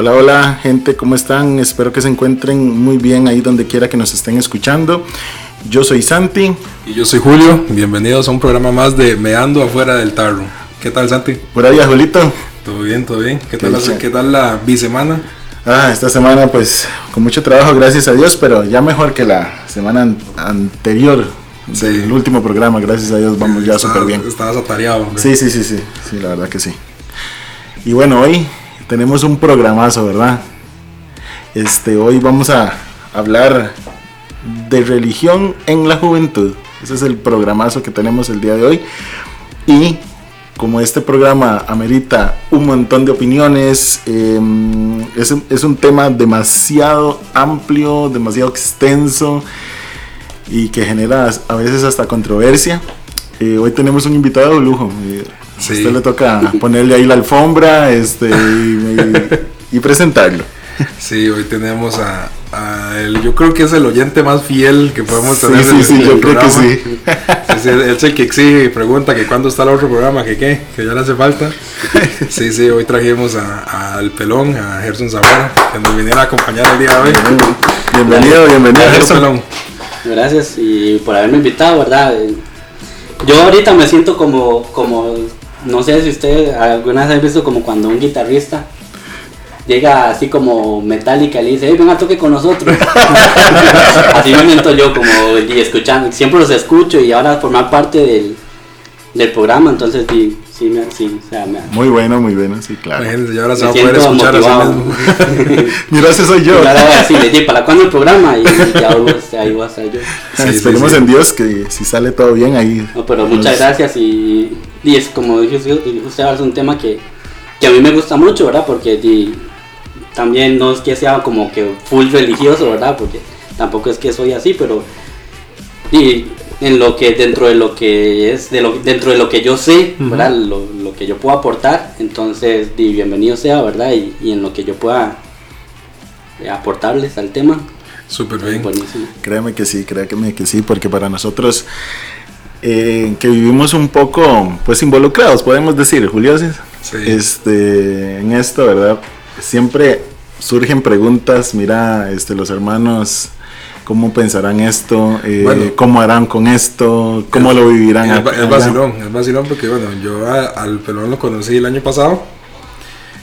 Hola, hola gente, ¿cómo están? Espero que se encuentren muy bien ahí donde quiera que nos estén escuchando. Yo soy Santi. Y yo soy Julio. Bienvenidos a un programa más de Meando afuera del tarro. ¿Qué tal, Santi? Por ahí, Julito. Todo bien, todo bien. ¿Qué tal, la, ¿qué tal la bisemana? Ah, esta semana pues con mucho trabajo, gracias a Dios, pero ya mejor que la semana an anterior del último programa, gracias a Dios, vamos ya súper bien. Estabas atareado. hombre. Sí, sí, sí, sí, sí, la verdad que sí. Y bueno, hoy tenemos un programazo, ¿verdad? Este, hoy vamos a hablar de religión en la juventud. Ese es el programazo que tenemos el día de hoy. Y como este programa amerita un montón de opiniones, eh, es, es un tema demasiado amplio, demasiado extenso y que genera a veces hasta controversia. Eh, hoy tenemos un invitado de lujo. Sí. A usted le toca ponerle ahí la alfombra este, y, y presentarlo. Sí, hoy tenemos a, a él. Yo creo que es el oyente más fiel que podemos Sí, tener. sí, en- sí, en yo el creo que programa. sí. Sí, sí, él es el que exige y pregunta que cuándo está el otro programa, que qué, que ya le hace falta. Sí, sí, hoy trajimos a- al pelón, a Gerson Zamora, que nos viniera a acompañar el día de hoy. Bienvenido, bienvenido, Gerson Gerson. Pelón. Gracias y por haberme invitado, ¿verdad? Yo ahorita me siento como, como, no sé si usted alguna vez ha visto como cuando un guitarrista llega así como metálica y le dice, hey, venga, toque con nosotros. así me siento yo como y escuchando, siempre los escucho y ahora formar parte del, del programa, entonces sí, sí, me, sí, o sea, me, Muy bueno, muy bueno, sí, claro. Imagínense, y ahora se me va a poder escuchar a sí motivado. mismo. Mira, ese soy yo. Ahora sí, le dije, ¿para cuándo el programa? Y ya ahí voy a estar yo. Sí, sí, Esperemos sí. en Dios que si sale todo bien ahí. No, pero muchas gracias y, y es como dije usted, ahora es un tema que, que a mí me gusta mucho, ¿verdad? Porque di- también no es que sea como que full religioso, ¿verdad? Porque tampoco es que soy así, pero di, en lo que dentro de lo que es de lo, dentro de lo que yo sé, ¿verdad? Lo, lo que yo puedo aportar, entonces di, bienvenido sea, ¿verdad? Y, y en lo que yo pueda eh, aportarles al tema, Súper bien. buenísimo. Créeme que sí, créeme que sí, porque para nosotros eh, que vivimos un poco, pues involucrados, podemos decir, Julio, ¿sí? Este, en esto, ¿verdad? Siempre surgen preguntas, mira, este, los hermanos, ¿cómo pensarán esto? Eh, Bueno. ¿Cómo harán con esto? ¿Cómo lo vivirán? Es, acá- es vacilón, es vacilón porque bueno, yo a- al pelón lo conocí el año pasado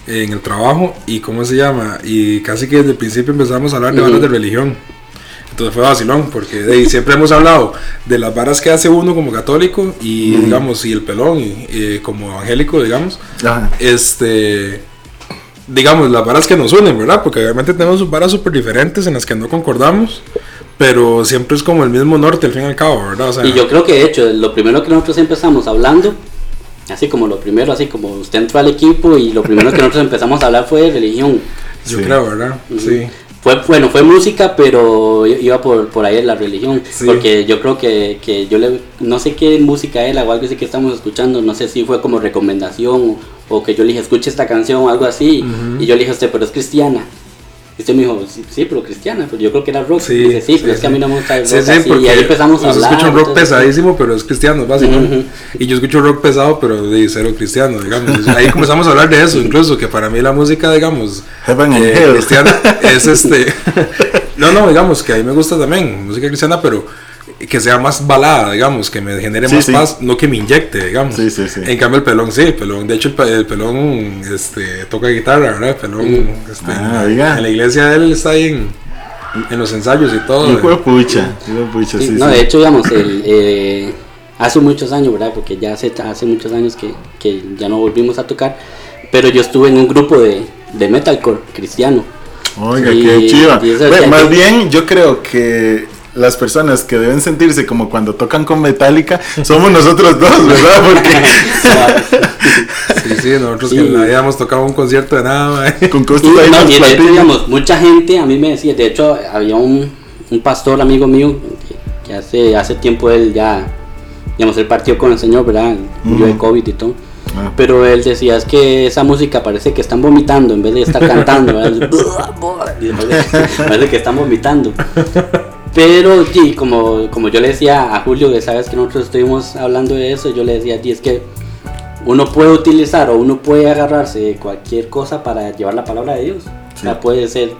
en el trabajo y cómo se llama y casi que desde el principio empezamos a hablar de varas de religión. Entonces fue vacilón porque de ahí siempre hemos hablado de las varas que hace uno como católico y digamos y el pelón y, eh, como evangélico digamos Ajá. este digamos las varas que nos unen verdad porque obviamente tenemos varas súper diferentes en las que no concordamos pero siempre es como el mismo norte al fin y al cabo verdad o sea, Y yo creo que de hecho, lo primero que nosotros empezamos hablando, así como lo primero, así como usted entró al equipo y lo primero que nosotros empezamos a hablar fue de religión. yo Sí. creo verdad sí Fue, bueno, fue música, pero iba por, por ahí la religión. Sí. Porque yo creo que, que yo le, no sé qué música era o algo así que estamos escuchando, no sé si fue como recomendación o, o que yo le dije, escuche esta canción o algo así. Y yo le dije a usted, pero es cristiana. Y usted me dijo, sí, sí, pero cristiana, pero yo creo que era rock. Sí, Y dice, sí, pero sí, es que a mí no me gusta el Sí, rock sí, así". porque Y ahí empezamos a yo hablar. escucho un rock entonces- pesadísimo, pero es cristiano, básicamente. Ujú. Y yo escucho rock pesado, pero de cero cristiano, digamos. Ahí comenzamos a hablar de eso, incluso que para mí la música, digamos, eh, cristiana es este. no, no, digamos que a mí me gusta también música cristiana, pero que sea más balada, digamos, que me genere Sí, más sí. paz, no que me inyecte, digamos. Sí, sí, sí. En cambio, el pelón, sí, el pelón, de hecho, el, el pelón este, toca guitarra, ¿verdad? El pelón, este, Ah, en, en la iglesia de él está ahí en, en los ensayos y todo. Hijo de pucha, hijo de pucha, Sí, sí, no, sí. de hecho, digamos, el, eh, hace muchos años, ¿verdad? Porque ya hace, hace muchos años que, que ya no volvimos a tocar, pero yo estuve en un grupo de, de metalcore cristiano. Oiga, Y- qué chiva. Bueno, más que- bien, yo creo que las personas que deben sentirse como cuando tocan con Metallica somos nosotros dos, ¿verdad? Porque Sí, sí, nosotros Sí. que le habíamos tocado un concierto de nada, mae. con Y, costos ahí no, de digamos, mucha gente a mí me decía, de hecho, había un, un pastor amigo mío que, que hace, hace tiempo él ya, digamos, él partió con el Señor, ¿verdad? Murió de Ujú. COVID y todo. Ah. Pero él decía, es que esa música parece que están vomitando en vez de estar cantando. ¿verdad? Y parece, parece que están vomitando. Pero sí, como, como yo le decía a Julio, que sabes que nosotros estuvimos hablando de eso, yo le decía ti, es que uno puede utilizar o uno puede agarrarse de cualquier cosa para llevar la palabra de Dios. O sea, Sí. puede ser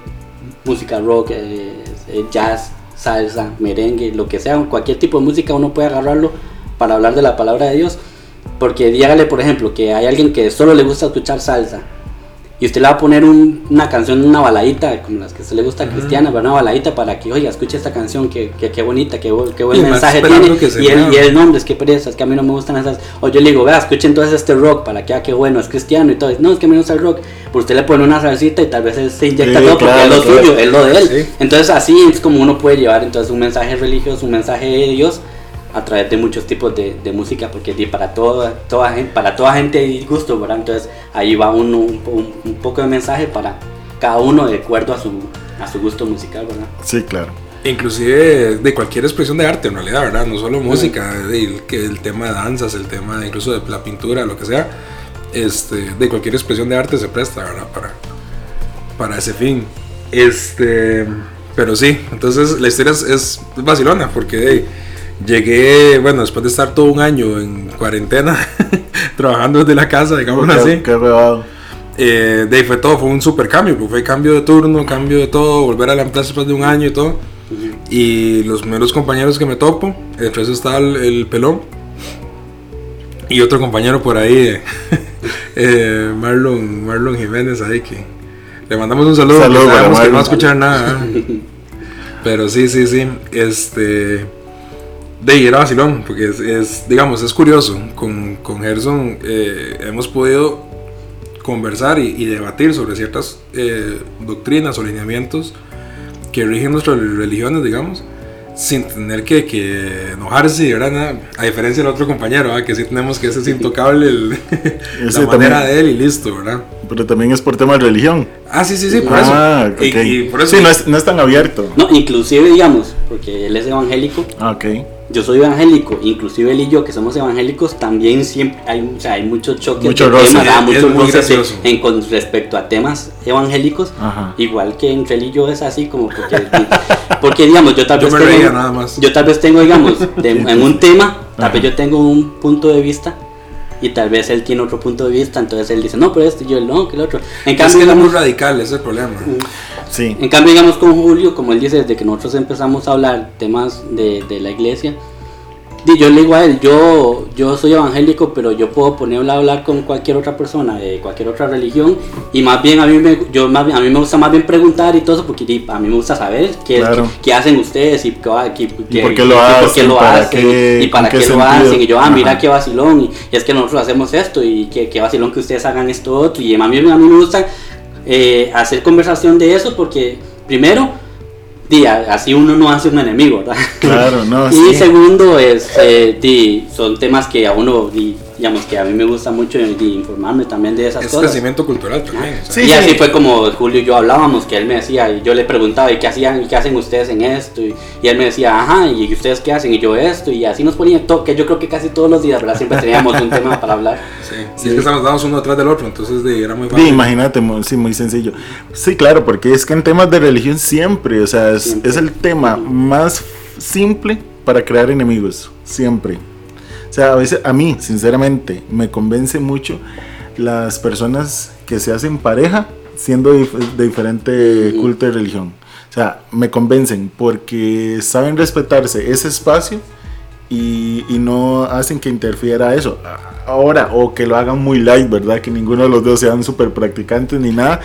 música rock, eh, eh, jazz, salsa, merengue, lo que sea, cualquier tipo de música uno puede agarrarlo para hablar de la palabra de Dios. Porque dígale, por ejemplo, que hay alguien que solo le gusta escuchar salsa y usted le va a poner un- una canción, una baladita, como las que se le gusta a Cristiana, pero una baladita para que, oiga, escuche esta canción, que, que, que bonita, que, qué buen Y mensaje tiene. que Y mueva. y él, no, hombre, es que pereza, es que a mí no me gustan esas. O yo le digo, vea, escuche entonces este rock para que vea qué bueno, es cristiano y todo. No, es que a mí no gusta el rock. Pero usted le pone una salsita y tal vez él se inyecta Sí, todo porque claro, es lo suyo, es lo de él. Sí. Entonces así es como uno puede llevar entonces un mensaje religioso, un mensaje de Dios a través de muchos tipos de, de música, porque para toda, toda gente, para toda gente hay gusto, ¿verdad? Entonces ahí va un, un- un poco de mensaje para cada uno de acuerdo a su, a su gusto musical, ¿verdad? Sí, claro. Inclusive de cualquier expresión de arte en realidad, ¿verdad? No solo música, el, que el tema de danzas, el tema de- incluso de la pintura, lo que sea, este, de cualquier expresión de arte se presta, ¿verdad? Para, para ese fin. Este, pero sí, entonces la historia es, es vacilona porque de, llegué, bueno, después de estar todo un año en cuarentena, trabajando desde la casa, digamos Qué- así. qué. Eh, de ahí fue todo, fue un super cambio, pues fue cambio de turno, cambio de todo, volver a la empresa después de un año y todo. Y los primeros compañeros que me topo, entre esos está el, el pelón y otro compañero por ahí, eh, eh, Marlon, Marlon Jiménez, ahí que le mandamos un saludo, Saludo que no va a escuchar nada. ¿eh? Pero sí, sí, sí, este... De ahí era vacilón, porque es, es, digamos, es curioso. Con, con Gerson eh, hemos podido conversar y, y debatir sobre ciertas eh, doctrinas o lineamientos que rigen nuestras religiones, digamos, sin tener que, que enojarse, ¿verdad? Nada, A diferencia del otro compañero, ¿verdad? que sí tenemos que ese es intocable el- la Ese manera también. de él y listo, ¿verdad? Pero también es por tema de religión. Ah, sí, sí, sí, por ah, eso. Y- ok. Y, por eso Sí, no es, no es tan abierto. No, inclusive digamos, porque él es evangélico, Ah, ok. Yo soy evangélico, inclusive él y yo que somos evangélicos también siempre hay, o sea, hay muchos choques Mucho de roce. temas, muy roces en- con respecto a temas evangélicos, Ajá. igual que entre él y yo es así como porque, porque digamos yo tal Yo vez me tengo, reía nada más. yo tal vez tengo digamos de- en un tema, tal vez yo tengo un punto de vista y tal vez él tiene otro punto de vista, entonces él dice, no, pero esto, y yo no, que el otro. En Es cambio, que era muy digamos, radical, ese es el problema. Sí. en cambio, digamos con Julio, como él dice, desde que nosotros empezamos a hablar temas de, de la iglesia, yo le digo a él, yo, yo soy evangélico, pero yo puedo ponerle a hablar con cualquier otra persona de cualquier otra religión y más bien a mí me, yo más a mí me gusta más bien preguntar y todo eso porque a mí me gusta saber qué, Claro. qué, qué hacen ustedes y, qué, por qué lo y por qué hacen, lo para hacen, qué- y para qué, lo hacen y yo, ah, mira Ajá. qué vacilón y, y es que nosotros hacemos esto y qué, qué vacilón que ustedes hagan esto otro y a mí, a mí me gusta eh, hacer conversación de eso porque primero di, así uno no hace un enemigo ¿verdad? Claro, no, y sí. segundo es eh, di, son temas que a uno di, digamos que a mí me gusta mucho informarme también de esas Es cosas crecimiento cultural también. o sea, Sí, y sí. así fue como Julio y yo hablábamos, que él me decía, y yo le preguntaba, ¿y qué hacían, y qué hacen ustedes en esto? Y, y él me decía, ajá, ¿y ustedes qué hacen? Y yo esto, y así nos ponía, to- que yo creo que casi todos los días, ¿verdad? Siempre teníamos un tema para hablar. Sí, sí, es que estamos dados uno detrás del otro, entonces de, era muy Sí, fácil. imagínate, mu- sí, muy sencillo. Sí, claro, porque es que en temas de religión siempre, o sea, es, Siempre. es el tema más simple para crear enemigos, siempre. O sea, a veces, a mí, sinceramente, me convence mucho las personas que se hacen pareja siendo dif- de diferente culto y religión. O sea, me convencen porque saben respetarse ese espacio y, y no hacen que interfiera eso. Ahora, o que lo hagan muy light, ¿verdad? Que ninguno de los dos sean súper practicantes ni nada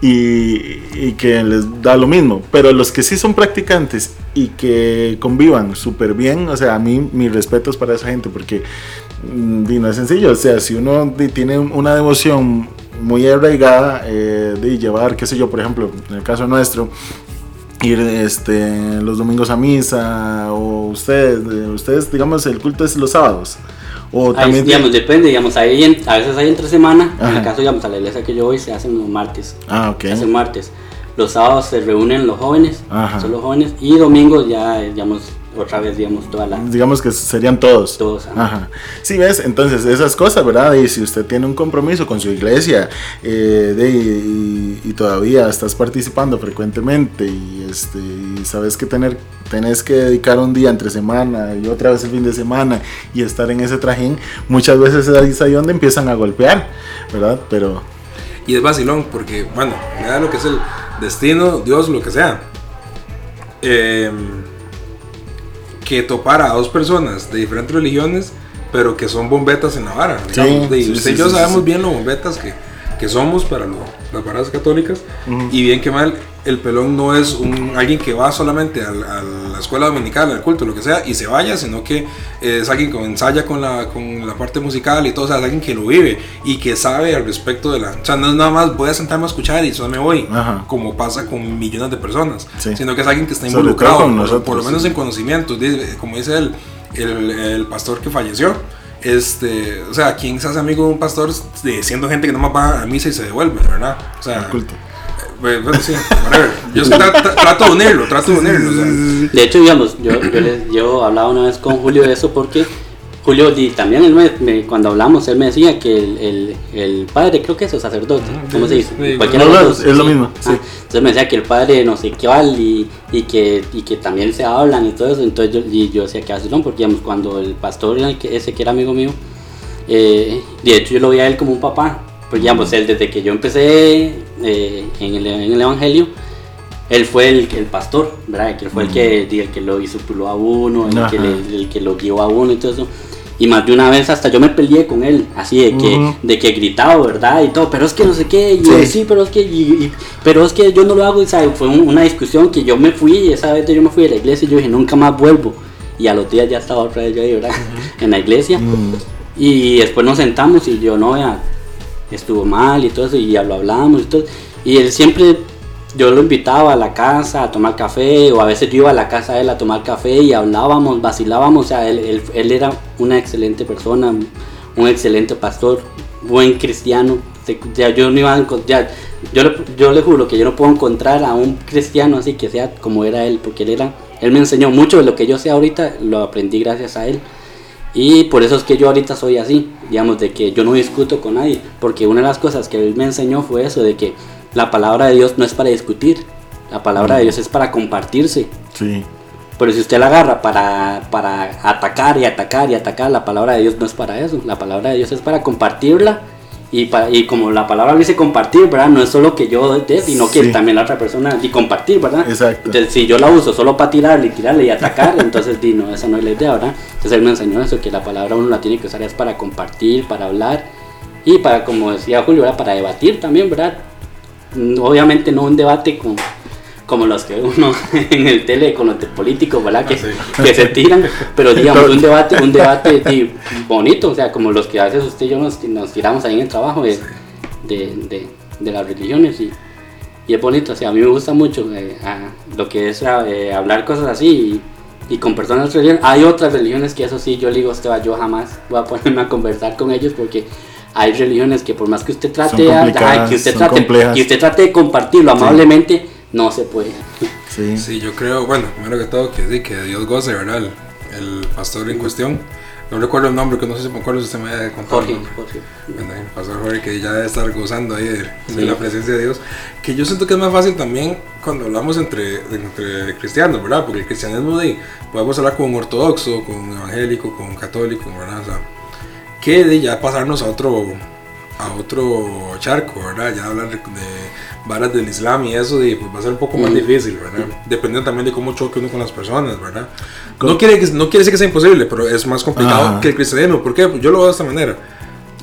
y, y que les da lo mismo. Pero los que sí son practicantes y que convivan súper bien, o sea, a mí mis respetos para esa gente porque mm, no es sencillo. O sea, si uno tiene una devoción muy arraigada eh, de llevar, qué sé yo, por ejemplo, en el caso nuestro, ir este, los domingos a misa o ustedes, ustedes digamos el culto es los sábados. O Ahí, también digamos, depende, digamos, ahí en- a veces hay entre semana, en el caso, digamos, a la iglesia que yo voy se hacen los martes, Ah, ok. se hacen martes. Los sábados se reúnen los jóvenes, Ajá. son los jóvenes, y domingos ya, digamos, otra vez, digamos, toda la... Digamos que serían todos. Todos, ajá. Ajá. Sí, ves, entonces esas cosas, ¿verdad? Y si usted tiene un compromiso con su iglesia eh, de, y, y todavía estás participando frecuentemente y, este, y sabes que tener, tenés que dedicar un día entre semana y otra vez el fin de semana y estar en ese trajín, muchas veces es ahí donde empiezan a golpear, ¿verdad? Pero Y es vacilón porque, bueno, nada lo que es el destino, Dios, lo que sea. Eh, que topara a dos personas de diferentes religiones, pero que son bombetas en la vara. Sí, de- sí, usted sí, y yo sabemos bien lo bombetas que, que somos para lo- las varas católicas. Y bien que mal, el pelón no es un, alguien que va solamente al- a, la escuela dominical, al culto, lo que sea, y se vaya, sino que es alguien que ensaya con la, con la parte musical y todo, o sea, es alguien que lo vive y que sabe al respecto de la... O sea, no es nada más voy a sentarme a escuchar y solo me voy, Ajá. como pasa con millones de personas, Sí. sino que es alguien que está involucrado, por- nosotros, por lo menos sí. en conocimientos, como dice el, el, el pastor que falleció. Este, o sea, ¿quién se hace amigo de un pastor de- siendo gente que nomás va a misa y se devuelve, verdad? O sea, culto. Bueno, sí, whatever. Yo es que tra- tra- trato de unirlo, trato de unirlo. o sea. De hecho, digamos, yo, yo, les, yo hablaba una vez con Julio de eso porque Julio, y también él me- me- cuando hablamos, él me decía que el, el, el padre, creo que es el sacerdote, ¿cómo se dice? sí, Cualquiera no, de no, los dos, es lo mismo, sí. Ah, entonces me decía que el padre no sé qué vale y, y, que, y que también se hablan y todo eso. Entonces yo, y yo decía que así no, porque digamos, cuando el pastor, ese que era amigo mío, eh, de hecho yo lo veía a él como un papá. Porque digamos, él desde que yo empecé eh, en, el, en el Evangelio, él fue el, el pastor, ¿verdad? Que él fue el que, el que lo discipuló a uno, el que, le- el que lo guió a uno y todo eso. Y más de una vez hasta yo me peleé con él, así de que, Ujú. de que gritaba, ¿verdad? Y todo, pero es que no sé qué, y Sí. yo, sí, pero es que, y- y- pero es que yo no lo hago, y ¿sabe? fue un- una discusión que yo me fui, y esa vez yo me fui de la iglesia y yo dije, nunca más vuelvo. Y a los días ya estaba otra vez yo ahí, ¿verdad? En la iglesia. Mm, Y después nos sentamos y yo, no, vea, estuvo mal y todo eso, y ya lo hablamos y todo. Y él siempre, yo lo invitaba a la casa a tomar café, o a veces yo iba a la casa de él a tomar café y hablábamos, vacilábamos. O sea, él, él- era una excelente persona, un excelente pastor, buen cristiano. Ya yo no iba a yo, yo le juro que yo no puedo encontrar a un cristiano así que sea como era él, porque él era, él me enseñó mucho de lo que yo sé ahorita, lo aprendí gracias a él. Y por eso es que yo ahorita soy así, digamos, de que yo no discuto con nadie, porque una de las cosas que él me enseñó fue eso, de que la palabra de Dios no es para discutir, la palabra de Dios es para compartirse. sí. Pero si usted la agarra para, para atacar y atacar y atacar, la palabra de Dios no es para eso, la palabra de Dios es para compartirla. Y, para, y como la palabra dice compartir, ¿verdad? No es solo que yo dé, sino que Sí. también la otra persona y compartir, ¿verdad? Exacto. Entonces, si yo la uso solo para tirarle y tirarle y atacar, entonces di, no, esa no es la idea, ¿verdad? Entonces él me enseñó eso, que la palabra uno la tiene que usar es para compartir, para hablar y para, como decía Julio, ¿verdad? para debatir también, ¿verdad? Obviamente no un debate con, como los que uno en el tele con los políticos, ¿verdad? Que, que se tiran, pero digamos un debate, un debate bonito, o sea, como los que a veces usted y yo nos, nos tiramos ahí en el trabajo de, de, de- de las religiones y, y es bonito, o sea, a mí me gusta mucho eh, a- lo que es eh, hablar cosas así y, y con personas de religiones. Hay otras religiones que eso sí, yo le digo, Esteban, yo jamás voy a ponerme a conversar con ellos porque hay religiones que por más que usted trate, a- complicadas, que, usted trate que usted trate de compartirlo amablemente, no se puede. Sí. Sí, yo creo, bueno, primero que todo, que sí, que Dios goce, ¿verdad? El, el pastor en cuestión. No recuerdo el nombre, que no sé si me acuerdo si usted me había contado. el Jorge. Jorge. Bueno, el pastor Jorge, que ya debe estar gozando ahí de, la presencia de Dios. Que yo siento que es más fácil también cuando hablamos entre, entre cristianos, ¿verdad? Porque el cristianismo de, podemos hablar con un ortodoxo, con un evangélico, con un católico, ¿verdad? O sea, que de ya pasarnos a otro a otro charco, ¿verdad? Ya hablar de, de varas del Islam y eso de, pues, va a ser un poco más Mm. difícil, ¿verdad? Dependiendo también de cómo choque uno con las personas, ¿verdad? No quiere, no quiere decir que sea imposible, pero es más complicado Ajá. que el cristianismo. ¿Por qué? Pues yo lo veo de esta manera.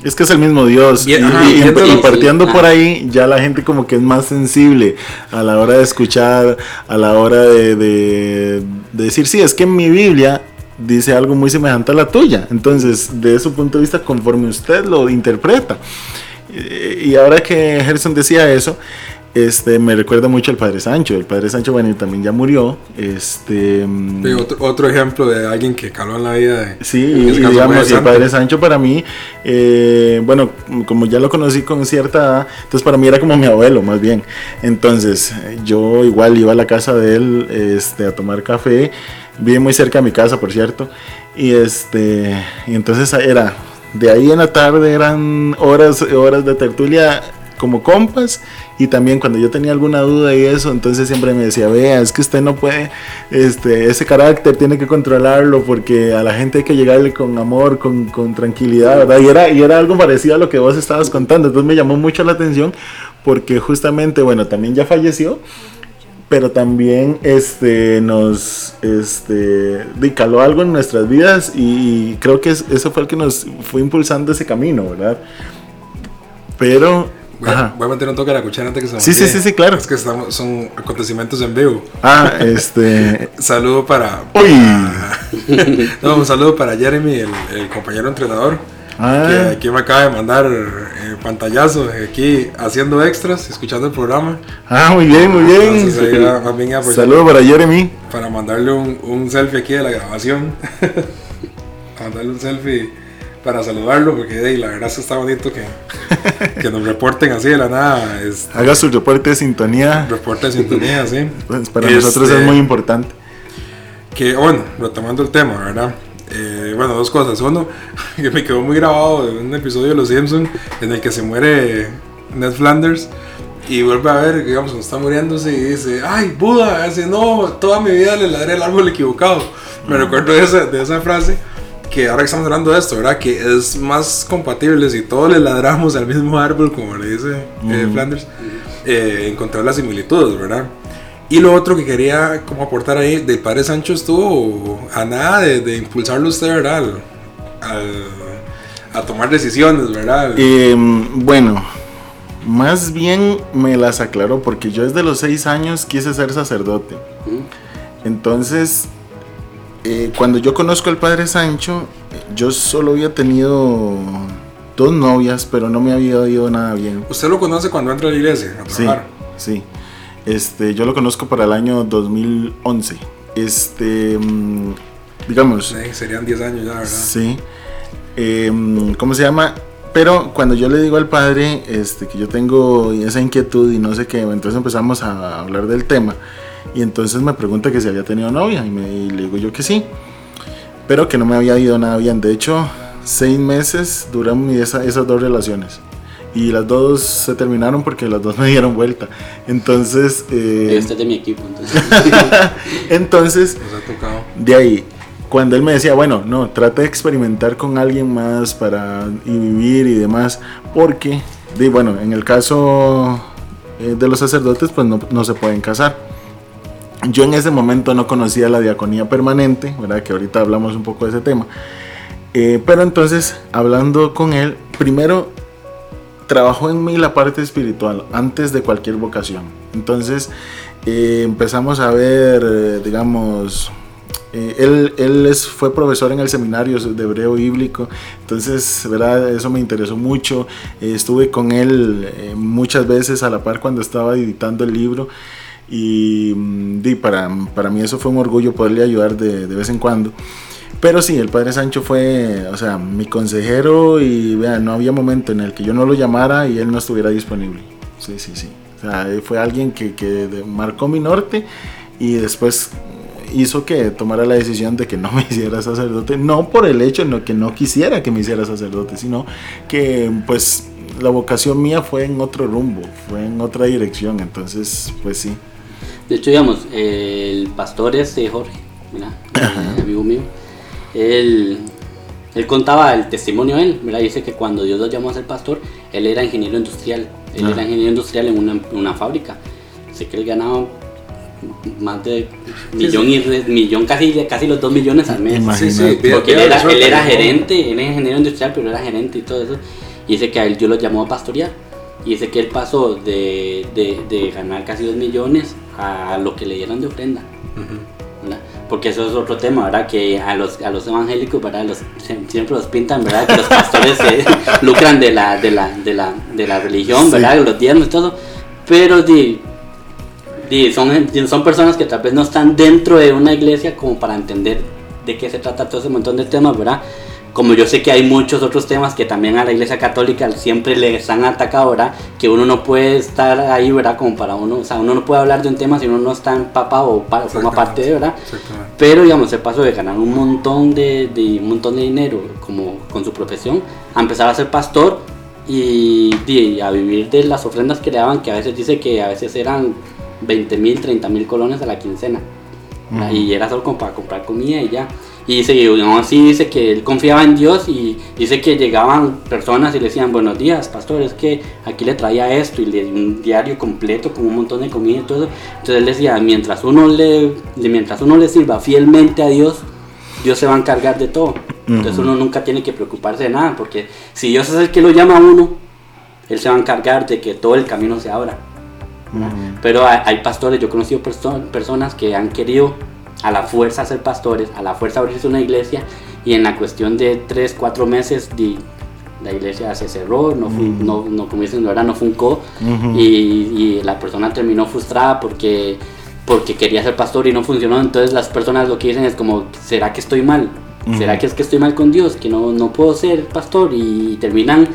Es que es el mismo Dios. Bien, y, ajá, y- y sí, partiendo por ajá. ahí, ya la gente como que es más sensible a la hora de escuchar, a la hora de, de- de decir, sí, es que en mi Biblia dice algo muy semejante a la tuya. Entonces, de su punto de vista, conforme usted lo interpreta. Y ahora que Gerson decía eso, este, me recuerda mucho al Padre Sancho. El Padre Sancho, bueno, también ya murió. Este, mm, Sí, otro, otro ejemplo de alguien que caló en la vida. De, Sí, y digamos, el. Padre Sancho para mí, eh, bueno, como ya lo conocí con cierta edad, entonces para mí era como mi abuelo, más bien. Entonces, yo igual iba a la casa de él este, a tomar café, vive muy cerca de mi casa, por cierto, y este, y entonces era, de ahí en la tarde eran horas, horas de tertulia como compas y también cuando yo tenía alguna duda y eso, entonces siempre me decía, vea, es que usted no puede, este, ese carácter tiene que controlarlo porque a la gente hay que llegarle con amor, con, con tranquilidad, ¿verdad? Y era, y era algo parecido a lo que vos estabas contando, entonces me llamó mucho la atención porque justamente, bueno, también ya falleció, pero también este nos este di- caló algo en nuestras vidas y creo que es- eso fue el que nos fue impulsando ese camino, ¿verdad? Pero Voy a, voy a meter un toque a la cuchara antes que se me Sí, sí, sí, sí, claro. Es que estamos, son acontecimientos en vivo. Ah, este Saludo para. Uy. No, un saludo para Jeremy, el, el compañero entrenador. Ah. Que aquí me acaba de mandar eh, pantallazo eh, aquí haciendo extras, escuchando el programa. Ah, muy bien, muy bien. Bien apoyando Saludos para Jeremy. para mandarle un, un selfie aquí de la grabación. mandarle un selfie para saludarlo, porque hey, la verdad es que está bonito que, que nos reporten así de la nada. Haga su reporte de sintonía. reporte de sintonía, sí. Pues para Este, nosotros es muy importante. Que bueno, retomando el tema, ¿verdad? Eh, bueno, dos cosas. Uno, que me quedó muy grabado de un episodio de Los Simpsons en el que se muere Ned Flanders y vuelve a ver, digamos, cuando está muriéndose y dice, ay, Buda, dice, no, toda mi vida le ladré el árbol equivocado. Me recuerdo de esa, de esa frase que ahora que estamos hablando de esto, ¿verdad? Que es más compatible si todos le ladramos al mismo árbol, como le dice eh, Flanders, eh, encontrar las similitudes, ¿verdad? Y lo otro que quería como aportar ahí, del padre Sancho estuvo a nada de, de impulsarlo usted, ¿verdad? Al- al- a tomar decisiones, ¿verdad? Eh, bueno, más bien me las aclaró porque yo desde los seis años quise ser sacerdote. Entonces, eh, cuando yo conozco al padre Sancho, yo solo había tenido dos novias, pero no me había ido nada bien. Usted lo conoce cuando entra a la iglesia a Sí, sí. Este, yo lo conozco para el año 2011. Este, mm, digamos, Sí, serían 10 años ya, ¿verdad? Sí. Em, ¿Cómo se llama? Pero cuando yo le digo al padre este, que yo tengo esa inquietud y no sé qué, entonces empezamos a hablar del tema. Y entonces me pregunta que si había tenido novia y, me, y le digo yo que sí. Pero que no me había ido nada bien. De hecho, seis meses duraron mi- esa- esas dos relaciones. Y las dos se terminaron porque las dos me dieron vuelta. Entonces, eh, Este es de mi equipo, entonces. entonces Nos ha tocado. de ahí, cuando él me decía, bueno, no, trata de experimentar con alguien más para y vivir y demás, porque, de, bueno, en el caso eh, de los sacerdotes, pues no, no se pueden casar. Yo en ese momento no conocía la diaconía permanente, ¿verdad? Que ahorita hablamos un poco de ese tema. Eh, pero entonces, hablando con él, primero trabajó en mí la parte espiritual antes de cualquier vocación. Entonces eh, empezamos a ver, eh, digamos, eh, él, él es, fue profesor en el seminario de hebreo bíblico, entonces, ¿verdad? Eso me interesó mucho. Estuve con él muchas veces a la par cuando estaba editando el libro. Y, mm, di, para, para mí eso fue un orgullo poderle ayudar de vez en cuando. Pero sí, el padre Sancho fue, o sea, mi consejero y no había momento en el que yo no lo llamara y él no estuviera disponible. Sí, sí, sí. O sea, él fue alguien que, que marcó mi norte y después hizo que tomara la decisión de que no me hiciera sacerdote. No por el hecho de que no quisiera que me hiciera sacerdote, sino que pues la vocación mía fue en otro rumbo, fue en otra dirección. Entonces, pues sí. De hecho, digamos, el pastor este, Jorge, mira, eh, amigo mío, él, él contaba el testimonio de él, ¿verdad? Dice que cuando Dios lo llamó a ser pastor, él era ingeniero industrial. Él Ah. era ingeniero industrial en una, fábrica. Sé que él ganaba más de millón, y re- millón casi, casi los dos millones al mes. Imagínate. Sí, sí, Porque él era, gerente, él era ingeniero industrial, pero era gerente y todo eso. Y dice que a él Dios lo llamó a pastorear. Y dice que él pasó de, de, de ganar casi 2 millones a lo que le dieran de ofrenda. ¿verdad? Porque eso es otro tema, ¿verdad? Que a los, a los evangélicos, ¿verdad? Los, sie- siempre los pintan, ¿verdad? Que los pastores se lucran de la, de la, de la, de la religión, Sí. ¿verdad? Los diezmos y todo. Pero di, di, son, son personas que tal vez no están dentro de una iglesia como para entender de qué se trata todo ese montón de temas, ¿verdad? Como yo sé que hay muchos otros temas que también a la iglesia católica siempre les han atacado, ¿verdad? Que uno no puede estar ahí, ¿verdad? Como para uno, o sea, uno no puede hablar de un tema si uno no está empapado o para, forma parte de, ¿verdad? Pero, digamos, el paso de ganar un montón de, de, un montón de dinero como con su profesión, a empezar a ser pastor y, y, a vivir de las ofrendas que le daban, que a veces dice que a veces eran 20 mil, 30 mil colones a la quincena. Y era solo como para comprar comida y ya. Y dice, así dice que él confiaba en Dios y dice que llegaban personas y le decían, buenos días, pastor, es que aquí le traía esto y le un diario completo con un montón de comida y todo. Entonces él decía, mientras uno le, mientras uno le sirva fielmente a Dios, Dios se va a encargar de todo. Entonces uno nunca tiene que preocuparse de nada, porque si Dios es el que lo llama a uno, Él se va a encargar de que todo el camino se abra. Pero hay, pastores, yo he conocido personas que han querido a la fuerza ser pastores, a la fuerza abrirse una iglesia y en la cuestión de 3, 4 meses la iglesia se cerró, no, no, no, como dicen, no, no funcó y, y, la persona terminó frustrada porque, porque quería ser pastor y no funcionó. Entonces las personas lo que dicen es como, ¿será que estoy mal? ¿Será que es que estoy mal con Dios? Que no, no puedo ser pastor y terminan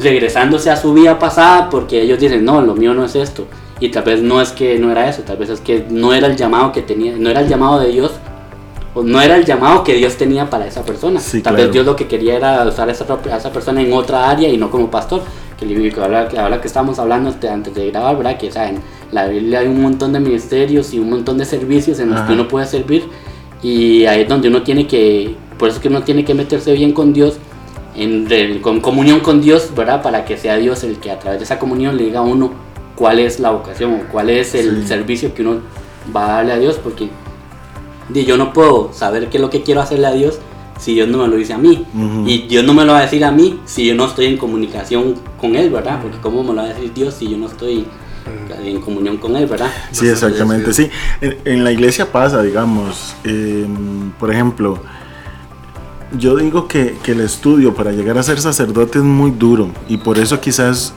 regresándose a su vida pasada porque ellos dicen, no, lo mío no es esto y tal vez no es que no era eso, tal vez es que no era el llamado que tenía, no era el llamado de Dios, o no era el llamado que Dios tenía para esa persona. tal vez Dios lo que quería era usar a esa, a esa persona en otra área y no como pastor. Que, que ahora, que estamos hablando antes de grabar, ¿verdad? Que en la Biblia hay un montón de ministerios y un montón de servicios en los que uno puede servir y ahí es donde uno tiene que, por eso es que uno tiene que meterse bien con Dios, en, con comunión con Dios, ¿verdad? Para que sea Dios el que a través de esa comunión le diga a uno cuál es la vocación o cuál es el servicio que uno va a darle a Dios, porque yo no puedo saber qué es lo que quiero hacerle a Dios si Dios no me lo dice a mí. Y Dios no me lo va a decir a mí si yo no estoy en comunicación con Él, ¿verdad? Porque ¿cómo me lo va a decir Dios si yo no estoy en comunión con Él, ¿verdad? Sí, exactamente, sí. En, la iglesia pasa, digamos, em, por ejemplo, yo digo que, que, el estudio para llegar a ser sacerdote es muy duro y por eso quizás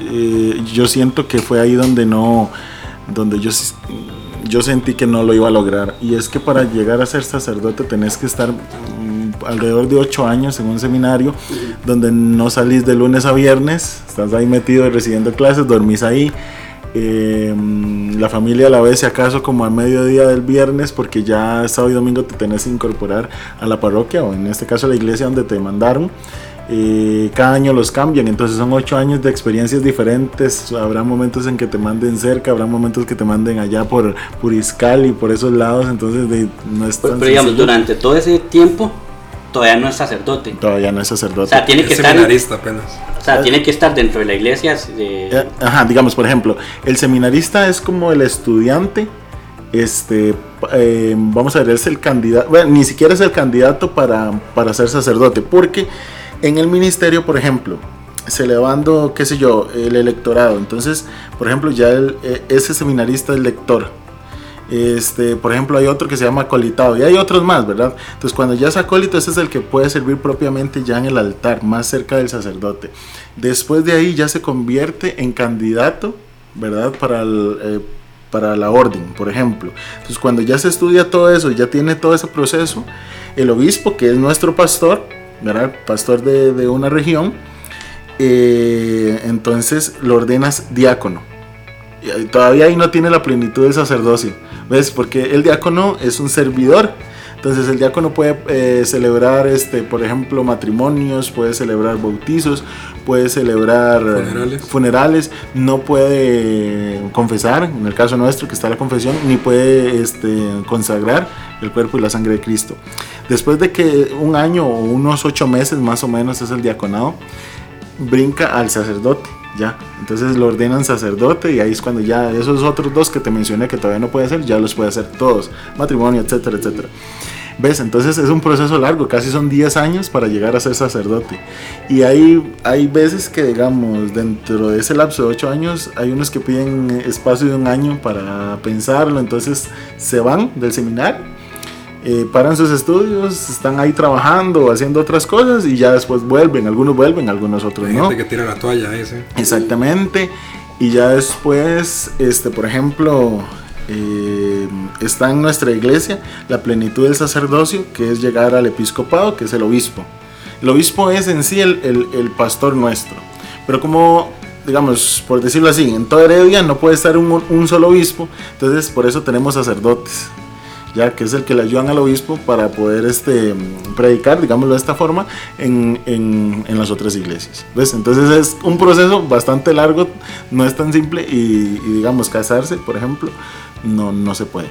eh, yo siento que fue ahí donde no, donde yo, yo sentí que no lo iba a lograr. Y es que para llegar a ser sacerdote tenés que estar mm, alrededor de ocho años en un seminario donde no salís de lunes a viernes, estás ahí metido recibiendo clases, dormís ahí. Em, la familia la ves si acaso como a mediodía del viernes porque ya sábado y domingo te tenés que incorporar a la parroquia o en este caso a la iglesia donde te mandaron cada año los cambian, entonces son ocho años de experiencias diferentes, habrá momentos en que te manden cerca, habrá momentos que te manden allá por Puriscal y por esos lados, entonces de, no es Pero, digamos, durante todo ese tiempo todavía no es sacerdote. Todavía no es sacerdote. O sea, tiene que estar apenas. O sea, tiene que estar dentro de la iglesia. Eh, ajá, digamos, por ejemplo, el seminarista es como el estudiante este eh, vamos a ver es el candidato bueno, ni siquiera es el candidato para, para ser sacerdote porque en el ministerio, por ejemplo, se le qué sé yo, el electorado. Entonces, por ejemplo, ya e, ese seminarista es lector. Este, por ejemplo, hay otro que se llama acolitado y hay otros más, ¿verdad? Entonces, cuando ya es acólito, ese es el que puede servir propiamente ya en el altar, más cerca del sacerdote. Después de ahí ya se convierte en candidato, ¿verdad? Para, eh, para la orden, por ejemplo. Entonces, cuando ya se estudia todo eso, ya tiene todo ese proceso, el obispo, que es nuestro pastor, ¿verdad? Pastor de, una región, eh, entonces lo ordenas diácono. Y todavía ahí no tiene la plenitud del sacerdocio, ¿ves? Porque el diácono es un servidor. Entonces el diácono puede eh, celebrar, este, por ejemplo, matrimonios, puede celebrar bautizos, puede celebrar funerales. funerales. no puede confesar, en el caso nuestro que está la confesión, ni puede este, consagrar el cuerpo y la sangre de Cristo. Después de que un año o unos ocho meses más o menos es el diaconado, brinca al sacerdote, ya. Entonces lo ordenan sacerdote y ahí es cuando ya esos otros dos que te mencioné que todavía no puede hacer, ya los puede hacer todos, matrimonio, etcétera, etcétera. ¿Ves? Entonces es un proceso largo, casi son 10 años para llegar a ser sacerdote. Y hay, hay veces que, digamos, dentro de ese lapso de 8 años, hay unos que piden espacio de un año para pensarlo, entonces se van del seminario eh, paran sus estudios, están ahí trabajando, haciendo otras cosas y ya después vuelven. Algunos vuelven, algunos otros Hay no. Gente que tira la toalla ahí, Exactamente. Y ya después, este, por ejemplo, eh, está en nuestra iglesia la plenitud del sacerdocio, que es llegar al episcopado, que es el obispo. El obispo es en sí el, el- el pastor nuestro. Pero como, digamos, por decirlo así, en toda Heredia no puede estar un, un solo obispo, entonces por eso tenemos sacerdotes ya que es el que le ayudan al obispo para poder este, predicar, digámoslo de esta forma, en, en- en las otras iglesias. ¿Ves? Entonces es un proceso bastante largo, no es tan simple y, y, digamos casarse, por ejemplo, no, no se puede.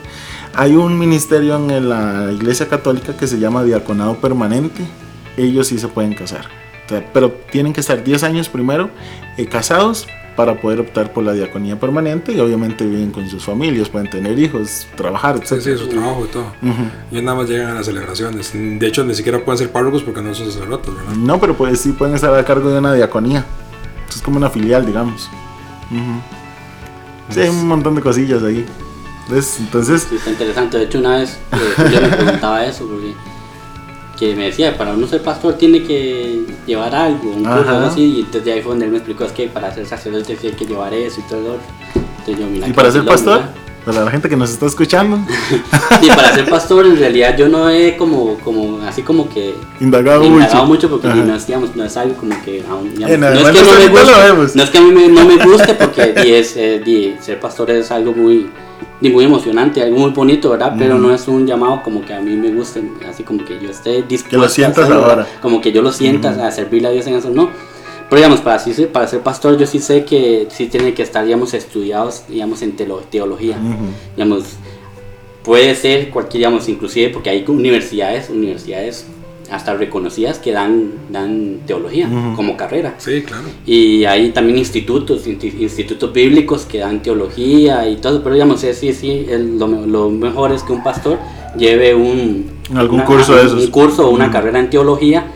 Hay un ministerio en la iglesia católica que se llama diaconado permanente, ellos sí se pueden casar, pero tienen que estar 10 años primero eh, casados para poder optar por la diaconía permanente y obviamente viven con sus familias, pueden tener hijos, trabajar, Sí, etc. sí, su trabajo y todo. Y nada más llegan a las celebraciones. De hecho, ni siquiera pueden ser párrocos porque no son sacerdotes, ¿verdad? No, pero pues sí pueden estar a cargo de una diaconía. Es como una filial, digamos. Sí, hay un montón de cosillas ahí. ¿Ves? Entonces, Sí, está interesante. De hecho, una vez eh, yo me preguntaba eso, porque que me decía, para uno ser pastor tiene que llevar algo, un curso algo así, y entonces ahí fue donde él me explicó, es que para ser sacerdote hay que llevar eso y todo lo otro. Entonces yo, mira, ¿y para ser pastor? Para la gente que nos está escuchando, Sí, para ser pastor en realidad yo no he como, como así como que indagado, indagado mucho. mucho porque no es, digamos, no es algo como que aún, digamos, no, es que no, me ahorita lo guste, vemos. no es que a mí me- no me guste porque es, eh, ser pastor es algo muy di, muy emocionante, algo muy bonito, ¿verdad? Pero no es un llamado como que a mí me guste, así como que yo esté dispuesto a sientas hacerlo, ahora. como que yo lo sientas a servirle a Dios en eso, no. Pero digamos, para, para ser pastor yo sí sé que sí tiene que estar, digamos, estudiados, digamos, en teolo- teología. Ujú. Digamos, puede ser cualquier, digamos, inclusive porque hay universidades, universidades hasta reconocidas que dan, dan teología como carrera. Sí, claro. Y hay también institutos, insti- institutos bíblicos que dan teología y todo, pero digamos, sí, sí, el- lo, me- lo mejor es que un pastor lleve un, Algún curso de esos. un curso o una carrera en teología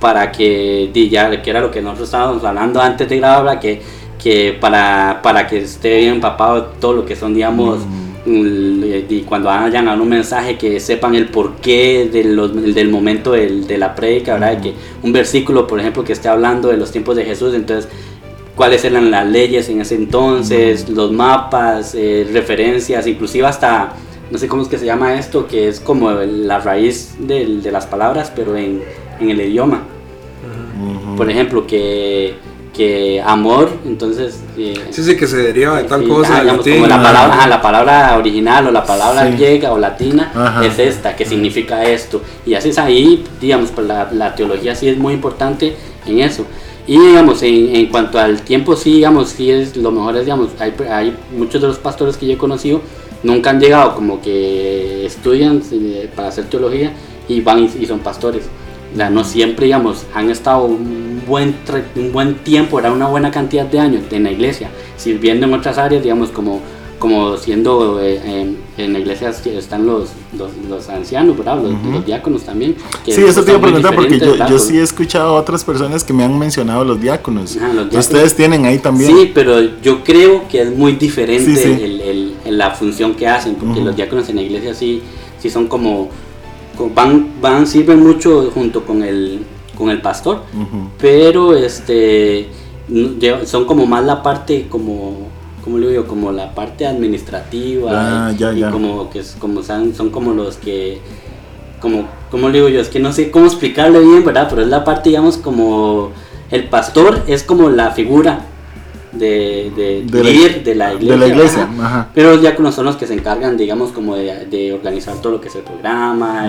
para que, ya, que era lo que nosotros estábamos hablando antes de grabar, que, que para, para que esté bien empapado todo lo que son, digamos, l- y cuando vayan a un mensaje que sepan el porqué de los- del momento del- de la prédica, ¿verdad? Que un versículo, por ejemplo, que esté hablando de los tiempos de Jesús, entonces cuáles eran las leyes en ese entonces, los mapas, eh, referencias, inclusive hasta, no sé cómo es que se llama esto, que es como la raíz del- de las palabras, pero en, en el idioma. Ujú. Por ejemplo, que, que amor, entonces... eh, Sí, sí, que se deriva de tal Sí, cosa. del digamos, latín. como la Ah. palabra, ajá, la palabra original o la palabra Sí. griega o latina Ajá. es esta, que significa esto. Y así es ahí, digamos, pues la, la teología sí es muy importante en eso. Y digamos, en, en cuanto al tiempo, sí, digamos, sí es lo mejor es, digamos, hay, hay muchos de los pastores que yo he conocido nunca han llegado como que estudian eh, para hacer teología y van y, y son pastores. No siempre, digamos, han estado un buen, un buen tiempo, era una buena cantidad de años en la iglesia, sirviendo en otras áreas, digamos, como, como siendo eh, en, en la iglesia están los, los, los ancianos, ¿verdad? Los, diáconos también. que Sí, eso te iba a preguntar porque yo, yo sí he escuchado a otras personas que me han mencionado los diáconos. Los diáconos. Ustedes tienen ahí también. Sí, pero yo creo que es muy diferente Sí, sí. El, el- el- la función que hacen, porque los diáconos en la iglesia sí, sí son como, co- van, van, sirven mucho junto con el, con el pastor, pero este, son como más la parte como, ¿cómo le digo? Como la parte administrativa Ah, y, ya, y ya. como que es- como son, son como los que como, ¿cómo le digo yo? Es que no sé cómo explicarle bien, ¿verdad? Pero es la parte, digamos, como el pastor es como la figura de, de, De la- líder de la iglesia. de la iglesia, ajá. ajá. Pero los diáconos son los que se encargan, digamos, como de, de organizar todo lo que es el programa,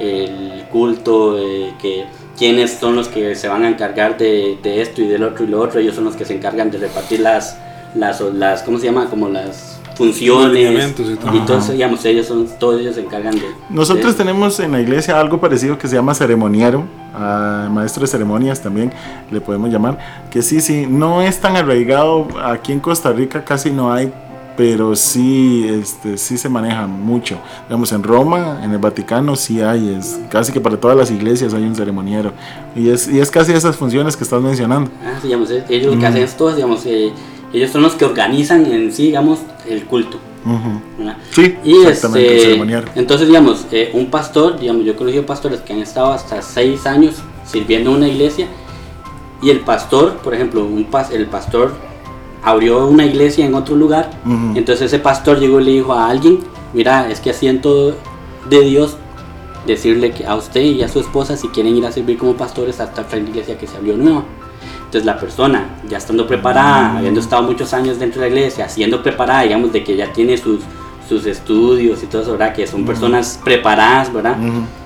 el, el culto, eh, que quiénes son los que se van a encargar de, de esto y del otro y lo otro. Ellos son los que se encargan de repartir las, las, las ¿cómo se llama? Como las funciones. y todo. Y entonces, digamos, ellos son, todos ellos se encargan de... Nosotros de- tenemos en la iglesia algo parecido que se llama ceremoniero, a maestro de ceremonias también le podemos llamar, que sí, sí, no es tan arraigado, aquí en Costa Rica casi no hay, pero sí, este, sí se maneja mucho. Digamos, en Roma, en el Vaticano sí hay, es casi que para todas las iglesias hay un ceremoniero. Y es, y es casi esas funciones que estás mencionando. Ah, sí, digamos, ellos lo que hacen es todo, digamos, eh, ellos son los que organizan en sí, digamos, el culto. ¿verdad? Sí, Y exactamente, este, entonces, digamos, eh, un pastor, digamos, yo he conocido pastores que han estado hasta seis años sirviendo en una iglesia y el pastor, por ejemplo, un pas- el pastor abrió una iglesia en otro lugar. Entonces ese pastor llegó y le dijo a alguien, mira, es que siento de Dios decirle que a usted y a su esposa si quieren ir a servir como pastores a esta otra iglesia que se abrió nueva. Entonces la persona, ya estando preparada, habiendo estado muchos años dentro de la iglesia, siendo preparada, digamos, de que ya tiene sus, sus estudios y todo eso, ¿verdad? Que son personas preparadas, ¿verdad?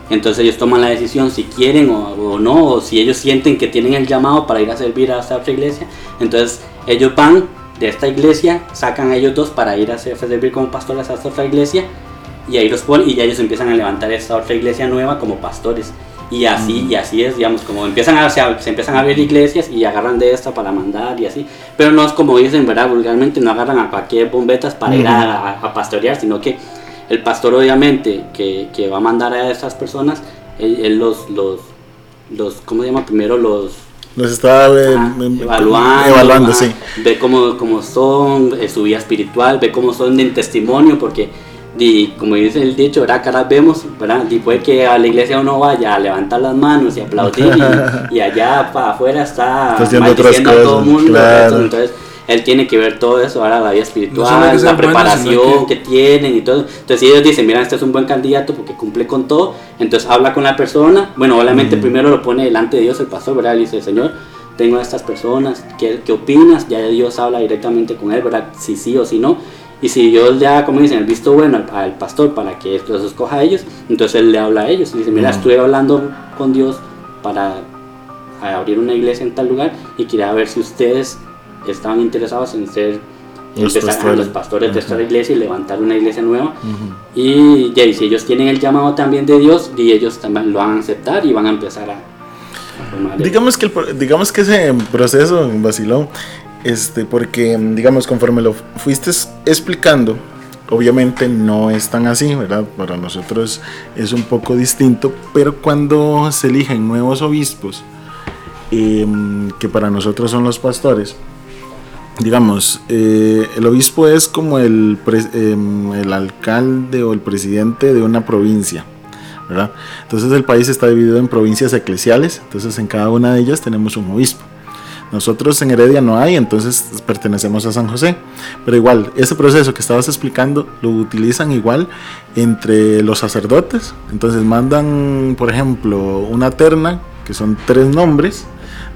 Entonces ellos toman la decisión si quieren o, o no, o si ellos sienten que tienen el llamado para ir a servir a esta otra iglesia. Entonces ellos van de esta iglesia, sacan a ellos dos para ir a servir como pastores a esta otra iglesia y ahí los ponen y ya ellos empiezan a levantar esta otra iglesia nueva como pastores. Y así, y así es, digamos, como empiezan a, se, se empiezan a abrir iglesias y agarran de esta para mandar y así. Pero no es como dicen, ¿verdad? Vulgarmente no agarran a cualquier bombetas para ir a, a- pastorear, sino que el pastor obviamente que, que va a mandar a esas personas, él, él los, los, los, ¿cómo se llama? Primero los, Los Ajá, em- evaluando, evaluando, ajá, sí. ve cómo, cómo son, eh, su vida espiritual, ve cómo son en testimonio, porque di, como dice el dicho, ¿verdad? Caras vemos, ¿verdad? Y puede que a la iglesia uno vaya a levantar las manos y aplaudir y, y allá para afuera está, Está haciendo otras maldiciendo a todo el mundo, claro. entonces él tiene que ver todo eso, ahora la vida espiritual, No que la preparación sino que... tienen y todo. Entonces si ellos dicen, mira, este es un buen candidato porque cumple con todo, entonces habla con la persona, bueno, obviamente primero lo pone delante de Dios el pastor, ¿verdad? Le dice, Señor, tengo a estas personas, ¿qué, qué opinas? Ya Dios habla directamente con él, ¿verdad? Si sí o si no. Y si Dios ya, como dicen, el visto bueno al, al pastor para que los escoja a ellos, entonces él le habla a ellos. Y dice, mira, estuve hablando con Dios para a abrir una iglesia en tal lugar y quería ver si ustedes estaban interesados en ser Los empezar- pastores. los pastores de esta iglesia y levantar una iglesia nueva. Ujú. Y, ya, y si ellos tienen el llamado también de Dios, y ellos también lo van a aceptar y van a empezar a, a. Digamos que, el digamos que ese proceso vaciló, este, porque digamos conforme lo fuiste explicando, obviamente no es tan así, ¿verdad? Para nosotros es un poco distinto, pero cuando se eligen nuevos obispos, em, que para nosotros son los pastores, digamos, eh, el obispo es como el, em, el alcalde o el presidente de una provincia. ¿verdad? Entonces el país está dividido en provincias eclesiales, entonces en cada una de ellas tenemos un obispo. Nosotros en Heredia no hay, entonces pertenecemos a San José. Pero igual, ese proceso que estabas explicando lo utilizan igual entre los sacerdotes. Entonces mandan, por ejemplo, una terna, que son tres nombres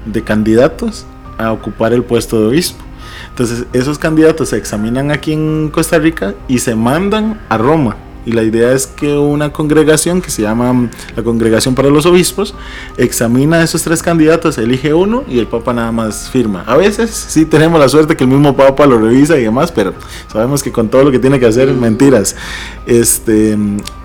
de candidatos a ocupar el puesto de obispo. Entonces esos candidatos se examinan aquí en Costa Rica y se mandan a Roma. Y la idea es que una congregación que se llama mm, la Congregación para los Obispos examina a esos tres candidatos, elige uno y el Papa nada más firma. A veces sí tenemos la suerte que el mismo Papa lo revisa y demás, pero sabemos que con todo lo que tiene que hacer, mentiras. Este,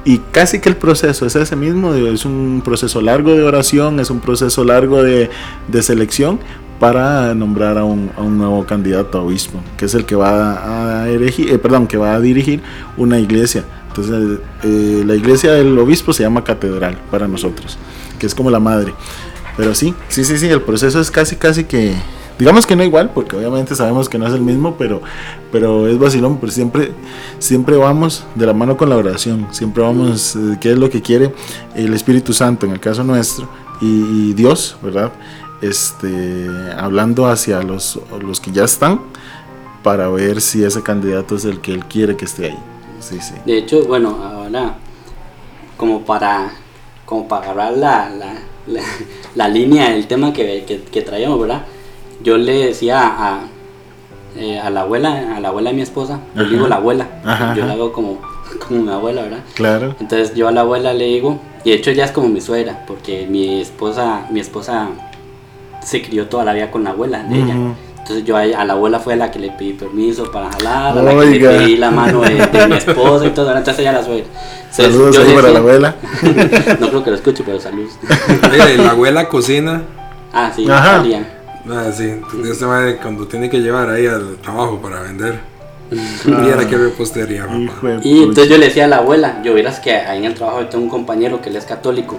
y casi que el proceso es ese mismo, es un proceso largo de oración, es un proceso largo de, de selección para nombrar a un, a un nuevo candidato a obispo, que es el que va a, erigir, eh, perdón, que va a dirigir una iglesia. Entonces, eh, la iglesia del obispo se llama catedral para nosotros, que es como la madre. Pero sí, sí, sí, sí, el proceso es casi, casi que, digamos que no igual, porque obviamente sabemos que no es el mismo, pero, pero es vacilón, pero siempre, siempre vamos de la mano con la oración, siempre vamos, eh, qué es lo que quiere el Espíritu Santo, en el caso nuestro, y, Dios, ¿verdad? Este, hablando hacia los, los que ya están, para ver si ese candidato es el que él quiere que esté ahí. Sí, sí. De hecho, bueno, ahora, como para, como para agarrar la, la, la, la línea del tema que, que, que traíamos, ¿verdad? Yo le decía a, eh, a la abuela, a la abuela de mi esposa, yo digo la abuela, Ajá, yo ajá. la hago como, como mi abuela, ¿verdad? Claro. Entonces yo a la abuela le digo, y de hecho ella es como mi suegra, porque mi esposa, mi esposa se crió toda la vida con la abuela de ella. Entonces yo a, a la abuela fue la que le pedí permiso para jalar, a la que le pedí la mano de, de mi esposa y todo, entonces ella la suegra. Entonces, Saludos yo para la abuela. no creo que lo escuche, pero saludos. Mire, la abuela cocina. ah, sí, Ajá. Ah, sí, este madre cuando tiene que llevar ahí al trabajo para vender. Viera qué repostería, papá. Hijo de Y entonces yo le decía a la abuela, yo vieras que ahí en el trabajo yo tengo un compañero que él es católico.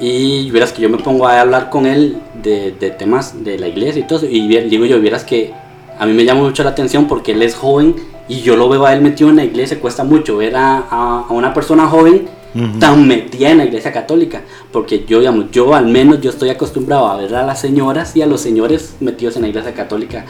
Y vieras que yo me pongo a hablar con él de, de temas de la iglesia y todo eso. Y digo yo, vieras que a mí me llama mucho la atención porque él es joven y yo lo veo a él metido en la iglesia. Cuesta mucho ver a, a- a una persona joven Ujú. tan metida en la iglesia católica. Porque yo, digamos, yo al menos yo estoy acostumbrado a ver a las señoras y a los señores metidos en la iglesia católica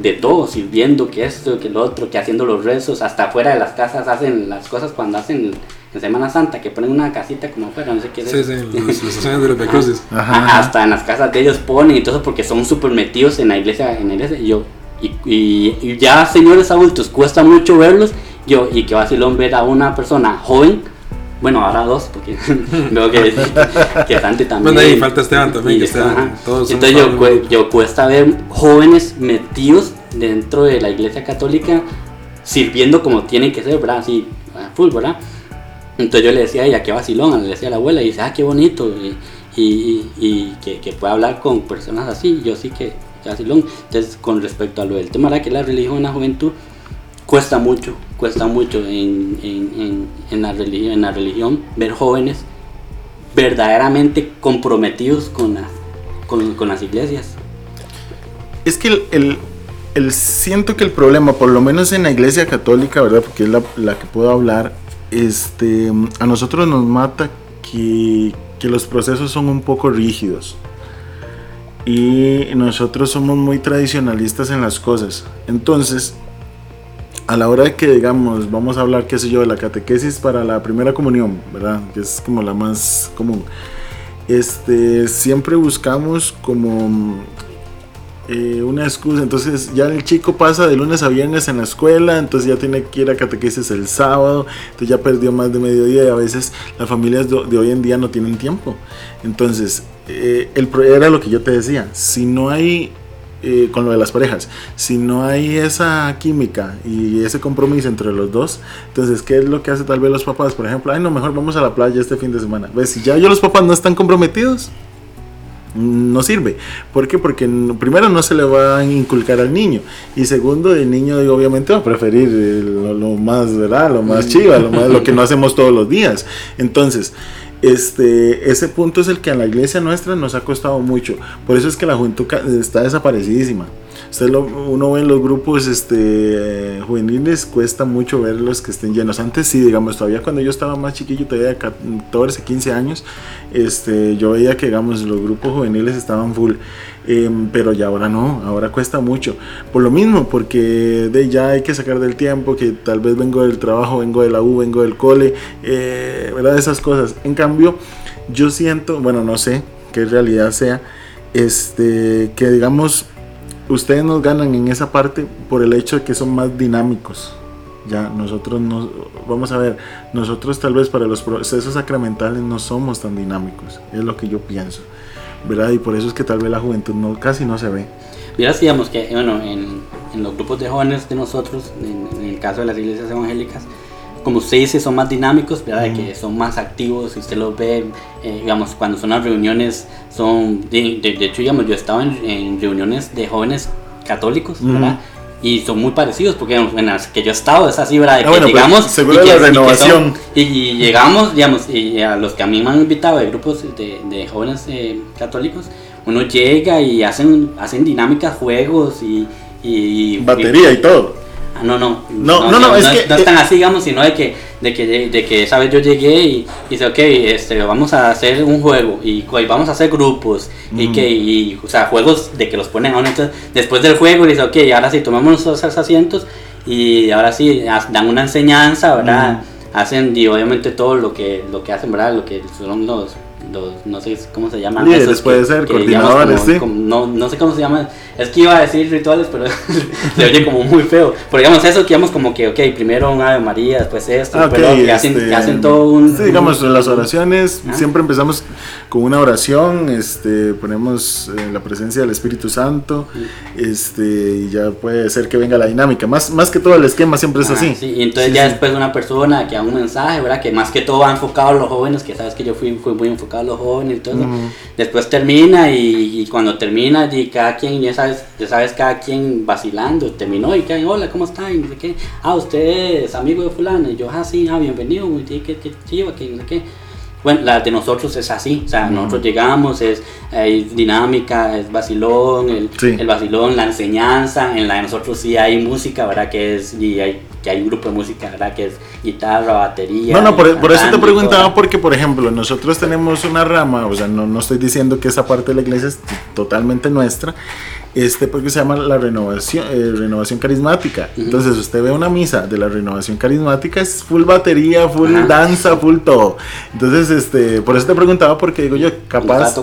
de todo, sirviendo, que esto, que lo otro, que haciendo los rezos, hasta afuera de las casas hacen las cosas cuando hacen en Semana Santa, que ponen una casita como afuera, no sé qué es. Sí, sí, los, los estaciones de los Becruces. Ajá, Ajá, ajá. Hasta en las casas de ellos ponen y todo eso porque son súper metidos en la iglesia, en la iglesia. Y yo, y, y- y ya señores adultos, cuesta mucho verlos. Yo, y que vacilón ver a una persona joven, bueno, ahora dos, porque veo que, que Santi también. Bueno, ahí falta Esteban también, y que ajá. todos Entonces yo, jóvenes. cu- yo cuesta ver jóvenes metidos dentro de la iglesia católica, sirviendo como tiene que ser, ¿verdad? Así, a full, ¿verdad? Entonces yo le decía a ella, qué vacilón, le decía a la abuela, y dice, ah, qué bonito, y, que, que pueda hablar con personas así, yo sí que, que vacilón. Entonces, con respecto a lo del tema, ¿verdad? Que la religión en la juventud cuesta mucho, cuesta mucho en, en, en, en la, religión, en la religión ver jóvenes verdaderamente comprometidos con, la, con las iglesias. Es que el, el- el- siento que el problema, por lo menos en la iglesia católica, ¿verdad? Porque es la, la que puedo hablar, este, a nosotros nos mata que, que los procesos son un poco rígidos. Y nosotros somos muy tradicionalistas en las cosas. Entonces, a la hora de que digamos, vamos a hablar, qué sé yo, de la catequesis para la primera comunión, ¿verdad? Que es como la más común. Este, siempre buscamos como eh, una excusa. Entonces ya el chico pasa de lunes a viernes en la escuela, entonces ya tiene que ir a catequesis el sábado, entonces ya perdió más de mediodía y a veces las familias de, hoy en día no tienen tiempo. Entonces, eh, el, era lo que yo te decía, si no hay, eh, con lo de las parejas, si no hay esa química y ese compromiso entre los dos, entonces, ¿qué es lo que hace tal vez los papás? Por ejemplo, ay, no, mejor vamos a la playa este fin de semana. ¿Ves? Si ya yo los papás no están comprometidos, no sirve. ¿Por qué? Porque primero no se le va a inculcar al niño y segundo el niño obviamente va a preferir eh, lo, lo más, ¿verdad? Lo más chiva, lo, más, lo que no hacemos todos los días. Entonces, este, ese punto es el que a la iglesia nuestra nos ha costado mucho. Por eso es que la juventud está desaparecidísima. Usted lo, uno ve en los grupos este, eh, juveniles, cuesta mucho ver los que estén llenos. Antes sí, digamos, todavía cuando yo estaba más chiquillo, todavía de 14, 15 años, este, yo veía que, digamos, los grupos juveniles estaban full. Em, pero ya ahora no, ahora cuesta mucho. Por lo mismo, porque de ya hay que sacar del tiempo, que tal vez vengo del trabajo, vengo de la U, vengo del cole, eh, ¿verdad? Esas cosas. En cambio, yo siento, bueno, no sé qué realidad sea, este, que digamos, ustedes nos ganan en esa parte por el hecho de que son más dinámicos. Ya, nosotros no, vamos a ver, nosotros tal vez para los procesos sacramentales no somos tan dinámicos, es lo que yo pienso, ¿verdad? Y por eso es que tal vez la juventud no, casi no se ve. Mira, digamos que, bueno, en, en los grupos de jóvenes de nosotros, en, en el caso de las iglesias evangélicas, como usted dice, son más dinámicos, ¿verdad? De que son más activos, si usted los ve, eh, digamos, cuando son las reuniones, son, de, de- de hecho, digamos, yo he estado en, en reuniones de jóvenes católicos, ¿verdad? Y son muy parecidos, porque digamos, en las que yo he estado es así, ¿verdad? De Ah, que bueno, pues, llegamos y la que- y que son- renovación. y, y llegamos, digamos, y a los que a mí me han invitado de grupos de, de jóvenes eh, católicos, uno llega y hacen, hacen dinámicas, juegos y... y Batería y todo. Ah, no, no. No, no, no, es que- No es tan así, digamos, sino de que, de que, de que esa vez yo llegué y, y dice, ok, este, vamos a hacer un juego y, y vamos a hacer grupos y Mm. que, y, o sea, juegos de que los ponen a uno. Entonces, después del juego, dice, ok, ahora sí, tomamos nuestros asientos y ahora sí, dan una enseñanza, ¿verdad? Hacen, y obviamente todo lo que, lo que hacen, ¿verdad? Lo que son los, los no sé cómo se llaman. Líderes, esos puede ser, digamos, coordinadores, como- sí. como- no, no sé cómo se llaman. Es que iba a decir rituales, pero se oye como muy feo. Pero digamos eso, que digamos como que, ok, primero un Ave María, después esto, Ah, ok, pero que, hacen, este, que hacen todo un... Sí, digamos, las oraciones, Ah. siempre empezamos con una oración, este, ponemos eh, la presencia del Espíritu Santo, este, y ya puede ser que venga la dinámica. Más, más que todo el esquema siempre es Ah, así. sí, y entonces Sí, ya sí. después una persona que da un mensaje, ¿verdad? Que más que todo va enfocado a los jóvenes, que sabes que yo fui, fui muy enfocado a los jóvenes y todo eso. Después termina y, y cuando termina y cada quien, ya sabes, ya sabes cada quien vacilando, terminó y caen, hola, ¿cómo están? Y no sé qué. Ah, usted es amigo de fulano. Y yo, ah, sí, ah, bienvenido, bien, qué, qué chiva, que no sé qué. Bueno, la de nosotros es así, o sea, nosotros llegamos, es, es dinámica, es vacilón, el, Sí. el vacilón, la enseñanza, en la de nosotros sí hay música, ¿verdad? Que es, y hay, que hay un grupo de música, ¿verdad? Que es guitarra, batería. No, no, por, por eso te preguntaba, porque por ejemplo, nosotros tenemos una rama, o sea, no, no estoy diciendo que esa parte de la iglesia es totalmente nuestra, este porque se llama la renovación, eh, renovación carismática. Entonces usted ve una misa de la renovación carismática, es full batería, full danza, full todo. Entonces, este, por eso te preguntaba porque digo yo, capaz,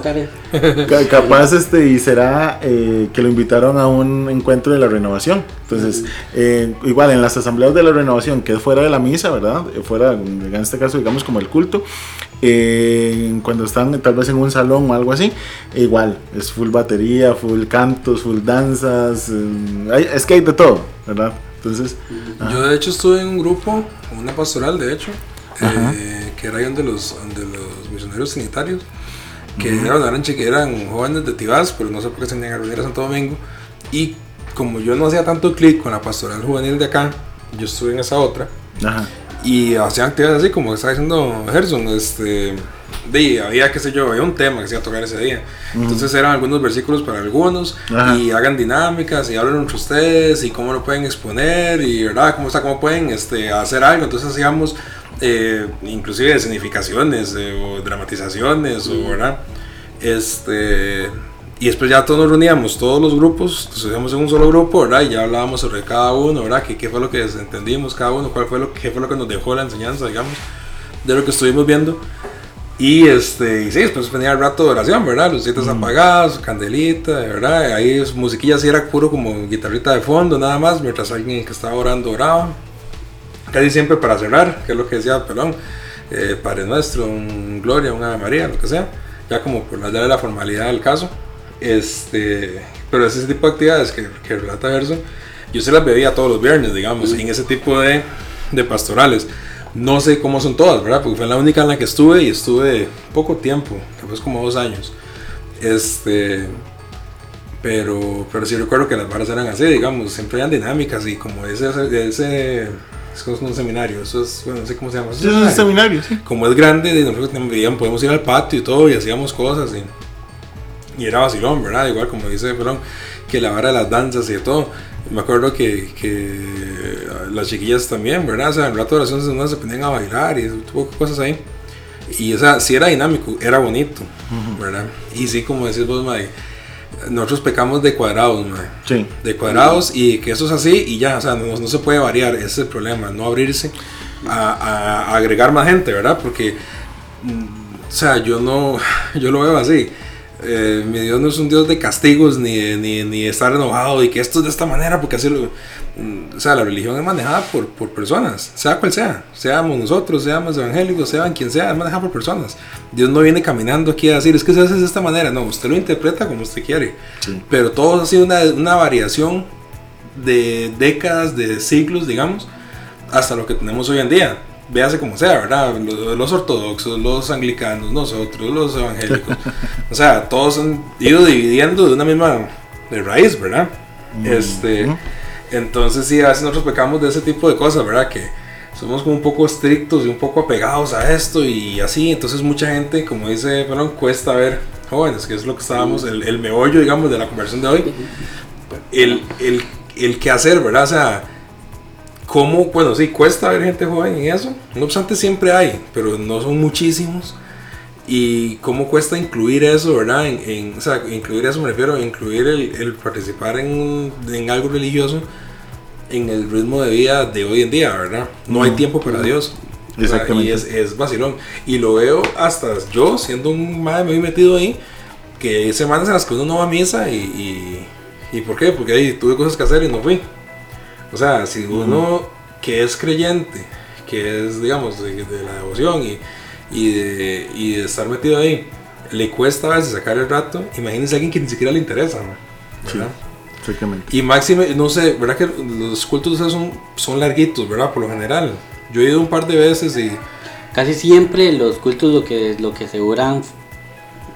capaz este, y será eh, que lo invitaron a un encuentro de la renovación. Entonces, eh, igual en las asambleas de la renovación, que es fuera de la misa, ¿verdad? Fuera, en este caso, digamos como el culto, cuando están tal vez en un salón o algo así, igual, es full batería, full cantos, full danzas, eh, es que hay de todo, ¿verdad? Entonces... Yo de hecho estuve en un grupo, una pastoral de hecho, eh, que era de los, de los misioneros sanitarios, que eran, eran, eran jóvenes de Tibás, pero no sé por qué se tenían a reunir a Santo Domingo, y como yo no hacía tanto clic con la pastoral juvenil de acá, yo estuve en esa otra. Ajá y hacían actividades así como está diciendo Gerson, este, de, había, qué sé yo, había un tema que se iba a tocar ese día. Entonces eran algunos versículos para algunos y hagan dinámicas y hablen entre ustedes y cómo lo pueden exponer y, ¿verdad? Cómo, está, cómo pueden este, hacer algo. Entonces hacíamos eh, inclusive significaciones eh, o dramatizaciones o, ¿verdad? Este y después ya todos nos reuníamos, todos los grupos, nos hacíamos en un solo grupo, ¿verdad? Y ya hablábamos sobre cada uno, ¿verdad? ¿Qué, qué fue lo que entendimos cada uno? ¿Cuál fue lo, qué fue lo que nos dejó la enseñanza, digamos, de lo que estuvimos viendo? Y este, y sí, después venía el rato de oración, ¿verdad? Lucitas mm. apagadas, candelita, ¿verdad? Ahí musiquilla sí era puro como guitarrita de fondo, nada más, mientras alguien que estaba orando oraba. Casi siempre para cerrar, que es lo que decía Pelón, eh, Padre Nuestro, un Gloria, un Ave María, lo que sea, ya como por darle la formalidad del caso. Este, pero ese tipo de actividades que, que relata Verso, yo se las bebía todos los viernes, digamos, en ese tipo de, de pastorales. No sé cómo son todas, ¿verdad? Porque fue la única en la que estuve y estuve poco tiempo, tal como dos años. Este, pero, pero sí recuerdo que las barras eran así, digamos, siempre eran dinámicas y como ese, ese es un seminario, eso es, bueno, no sé cómo se llama. es un seminario, sí. Como es grande, nosotros podemos ir al patio y todo y hacíamos cosas. Y, y era vacilón, ¿verdad? Igual como dice perdón, que la vara de las danzas y de todo. Me acuerdo que, que las chiquillas también, ¿verdad? O sea, en el rato de oración no se ponían a bailar y tuvo cosas ahí. Y o sea, sí era dinámico, era bonito, ¿verdad? Y sí, como decís vos, Mae, nosotros pecamos de cuadrados, Mae. Sí. De cuadrados y que eso es así y ya, o sea, no, no se puede variar, ese es el problema, no abrirse a, a, agregar más gente, ¿verdad? Porque, mm, o sea, yo no, yo lo veo así eh, mi Dios no es un Dios de castigos ni, ni, ni estar enojado y que esto es de esta manera, porque así lo. Mm, o sea, la religión es manejada por, por personas, sea cual sea, seamos nosotros, seamos evangélicos, sean quien sea, es manejada por personas. Dios no viene caminando aquí a decir, es que se hace de esta manera, no, usted lo interpreta como usted quiere. Pero todo ha sido una, una variación de décadas, de siglos, digamos, hasta lo que tenemos hoy en día véase como sea, ¿verdad? Los, ortodoxos, los anglicanos, nosotros, los evangélicos. o sea, todos han ido dividiendo de una misma de raíz, ¿verdad? Este, entonces sí, a veces nosotros pecamos de ese tipo de cosas, ¿verdad? Que somos como un poco estrictos y un poco apegados a esto y así. Entonces mucha gente, como dice, bueno, cuesta ver, jóvenes, que es lo que estábamos, el, el meollo, digamos, de la conversación de hoy. El, el, el qué hacer, ¿verdad? O sea, cómo, bueno, sí, cuesta ver gente joven en eso. No obstante, siempre hay, pero no son muchísimos. Y cómo cuesta incluir eso, ¿verdad? En, o sea, incluir eso me refiero a incluir el, participar en, en, algo religioso en el ritmo de vida de hoy en día, ¿verdad? No hay tiempo para Dios. Exactamente. y es, es vacilón. Y lo veo hasta yo, siendo un madre muy metido ahí, que hay semanas en las que uno no va a misa y, y, y ¿por qué? Porque ahí tuve cosas que hacer y no fui. O sea, si uno que es creyente, que es, digamos, de, la devoción y, y, de, y, de, estar metido ahí, le cuesta a veces sacar el rato, imagínense a alguien que ni siquiera le interesa, ¿verdad? exactamente. Y máxime, no sé, ¿verdad que los cultos son, son larguitos, ¿verdad? Por lo general. Yo he ido un par de veces y... Casi siempre los cultos lo que, lo que aseguran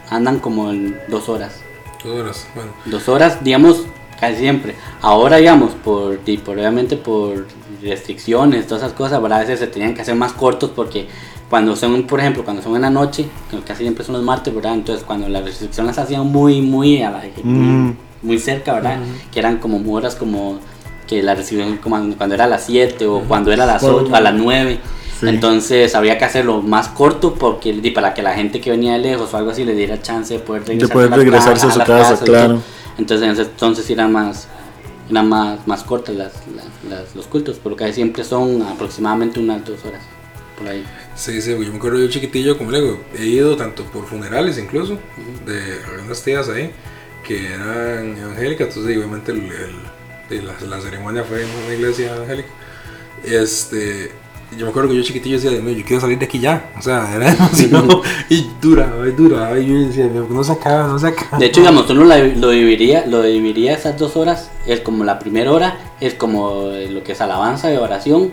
andan como en dos horas. Dos horas, bueno. Dos horas, digamos, casi siempre. Ahora, digamos, por, y por obviamente por restricciones, todas esas cosas, a veces se tenían que hacer más cortos porque cuando son, por ejemplo, cuando son en la noche, que casi siempre son los martes, ¿verdad? Entonces, cuando las restricciones las hacían muy, muy, a la, mm. muy, cerca, ¿verdad? Que eran como horas como que la restricción como cuando era a las 7 o cuando era a las 8, a las 9. Entonces habría que hacerlo más corto porque para que la gente que venía de lejos o algo así le diera chance de poder regresar de poder regresarse a, su casa, claro. Entonces en ese entonces eran más, eran más, más cortas las, las- las- los cultos, pero casi siempre son aproximadamente unas dos horas. Por ahí. Sí, sí, yo me acuerdo yo chiquitillo, como le digo, he ido tanto por funerales incluso, de algunas tías ahí, que eran evangélicas, entonces obviamente el- la, la ceremonia fue en una iglesia evangélica. Este, yo me acuerdo que yo chiquitillo decía, Dios mío, yo quiero salir de aquí ya, o sea, era demasiado, y duraba, y duraba, y yo decía, no se acaba, no se acaba. De hecho, digamos, uno lo dividiría, lo dividiría esas dos horas, es como la primera hora, es como lo que es alabanza y oración,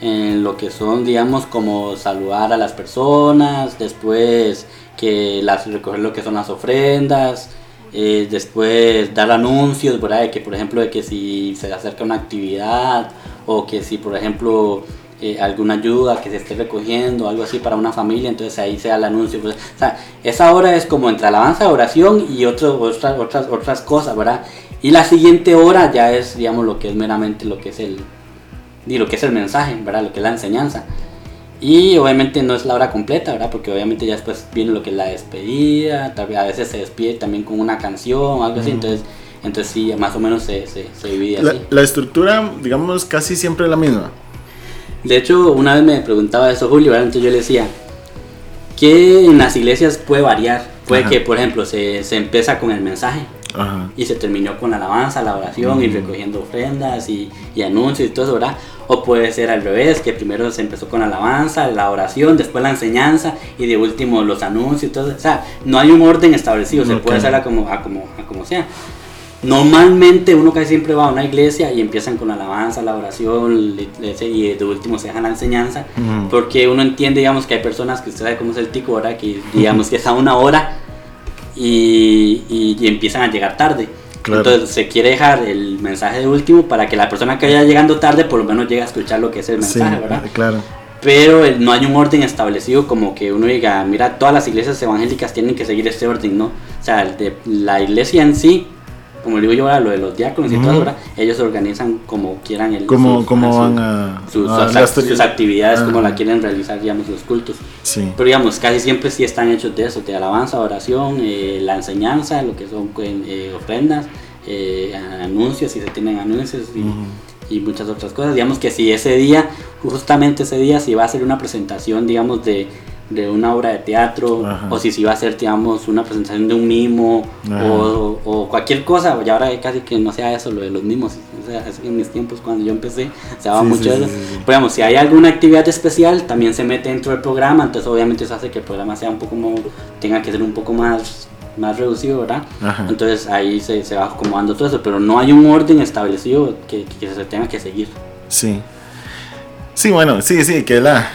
en lo que son, digamos, como saludar a las personas, después que las recoger lo que son las ofrendas, eh, después dar anuncios, ¿verdad? De que, por ejemplo, de que si se acerca una actividad o que si, por ejemplo, eh, alguna ayuda que se esté recogiendo, algo así para una familia, entonces ahí sea el anuncio. pues, o sea, esa hora es como entre alabanza, oración y otro, otras, otras, otras cosas, ¿verdad? Y la siguiente hora ya es, digamos, lo que es meramente lo que es el, y lo que es el mensaje, ¿verdad? Lo que es la enseñanza. Y obviamente no es la hora completa, ¿verdad? Porque obviamente ya después viene lo que es la despedida, tal vez a veces se despide también con una canción, algo así, entonces, entonces sí, más o menos se, se, se divide La, así. la estructura, digamos, casi siempre es la misma. De hecho, una vez me preguntaba eso Julio, ¿verdad? entonces yo le decía, ¿qué en las iglesias puede variar? Puede Ajá. que, por ejemplo, se, se empieza con el mensaje Ajá. y se terminó con la alabanza, la oración y recogiendo ofrendas y, y anuncios y todo eso, ¿verdad? O puede ser al revés, que primero se empezó con la alabanza, la oración, después la enseñanza y de último los anuncios y todo. O sea, no hay un orden establecido, se Ok. puede hacer a como, a como, a como sea. Normalmente uno casi siempre va a una iglesia y empiezan con la alabanza, la oración y de último se dejan la enseñanza porque uno entiende digamos que hay personas que usted sabe cómo es el tico, ¿verdad? Que digamos que es a una hora y, y- y empiezan a llegar tarde. Claro. Entonces se quiere dejar el mensaje de último para que la persona que vaya llegando tarde por lo menos llegue a escuchar lo que es el Sí, mensaje, ¿verdad? claro. Pero no hay un orden establecido como que uno diga, mira, todas las iglesias evangélicas tienen que seguir este orden, ¿no? O sea, de la iglesia en sí, como digo yo ahora, lo de los diáconos y todo, Ujú. ¿verdad? Ellos organizan como quieran el ¿Cómo, sus- cómo su- van a, sus, a sus- actividades, como la quieren realizar, digamos, los cultos. Sí. Pero digamos, casi siempre sí están hechos de eso, de alabanza, oración, eh, la enseñanza, lo que son eh, ofrendas, eh, anuncios, si se tienen anuncios y, y muchas otras cosas. Digamos que si ese día, justamente ese día, si va a ser una presentación, digamos, de, de una obra de teatro, Ajá. o si, si va a ser, digamos, una presentación de un mimo, o, o cualquier cosa, y ahora casi que no sea eso, lo de los mimos. O sea, en mis tiempos, cuando yo empecé, se daba Sí, mucho sí, eso. sí. Pero digamos, si hay alguna actividad especial, también se mete dentro del programa, entonces obviamente eso hace que el programa sea un poco como, tenga que ser un poco más, más reducido, ¿verdad? Ajá. Entonces ahí se, se va acomodando todo eso, pero no hay un orden establecido que, que se tenga que seguir. Sí. Sí, bueno, sí, sí, que la,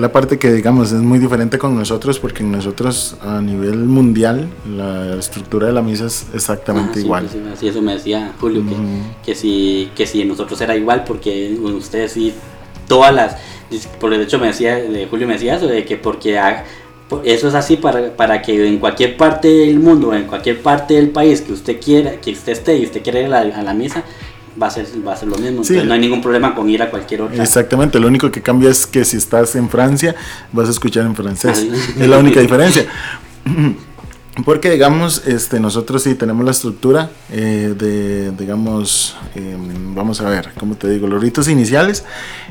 la parte que digamos es muy diferente con nosotros porque nosotros a nivel mundial la estructura de la misa es exactamente Ah, sí, igual. sí, eso me decía Julio, que, que, si, que si nosotros era igual, porque ustedes sí, todas las, por de hecho me decía, de Julio me decía eso, de que porque ha- eso es así para, para que en cualquier parte del mundo, en cualquier parte del país que usted quiera, que usted esté y usted quiera ir a la, a la misa, va a ser, va a ser lo mismo. Sí. Entonces no hay ningún problema con ir a cualquier otra. Exactamente, lo único que cambia es que si estás en Francia vas a escuchar en francés. Es la única diferencia. Porque digamos, este, nosotros sí tenemos la estructura eh, de, digamos, eh, vamos a ver, ¿cómo te digo? Los ritos iniciales,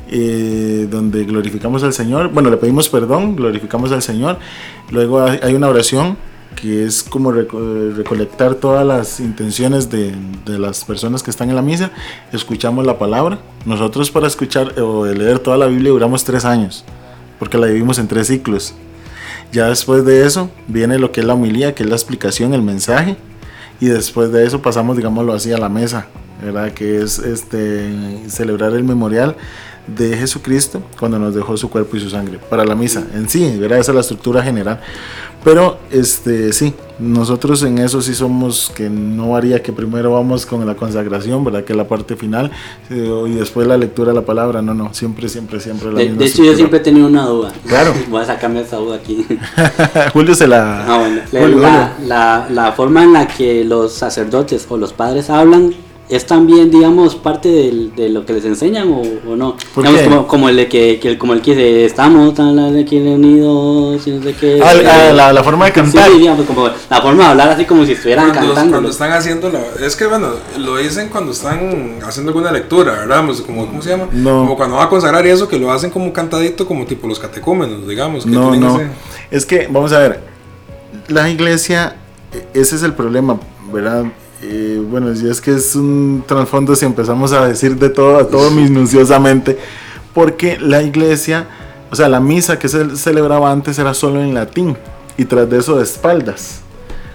eh, donde glorificamos al Señor, bueno, le pedimos perdón, glorificamos al Señor, luego hay una oración que es como reco- recolectar todas las intenciones de, de las personas que están en la misa, escuchamos la palabra, nosotros para escuchar o leer toda la Biblia duramos tres años, porque la dividimos en tres ciclos. Ya después de eso viene lo que es la homilía, que es la explicación, el mensaje. Y después de eso pasamos, digámoslo así, a la mesa, ¿verdad? Que es este, celebrar el memorial de Jesucristo cuando nos dejó su cuerpo y su sangre para la misa en sí, ¿verdad? Esa es la estructura general. Pero este sí, nosotros en eso sí somos que no varía que primero vamos con la consagración, ¿verdad? Que es la parte final eh, y después la lectura de la palabra. No, no, siempre, siempre, siempre la De, misma de hecho, yo siempre he tenido una duda. Claro. Voy a sacarme esa duda aquí. Julio se la. Ah, bueno. La, Julio, la, la- la forma en la que los sacerdotes o los padres hablan es también, digamos, parte del- de lo que les enseñan o, o no. ¿Por Digamos, qué? como, como el de que, que- como el que dice, estamos tan aquí unidos y no sé qué. Ah, la, la forma de cantar. sí, digamos, como la forma de hablar así como si estuvieran Cuando, cantando. cuando están haciendo la- es que bueno lo dicen cuando están haciendo alguna lectura verdad Pues, como cómo se llama No. como cuando va a consagrar y eso que lo hacen como cantadito como tipo los catecúmenos digamos que No, tienen no. ese- Es que, vamos a ver, la iglesia, e- ese es el problema, ¿verdad? Eh, bueno, si es que es un trasfondo si empezamos a decir de todo, a todo minuciosamente, porque la iglesia, o sea, la misa que se celebraba antes era solo en latín y tras de eso de espaldas.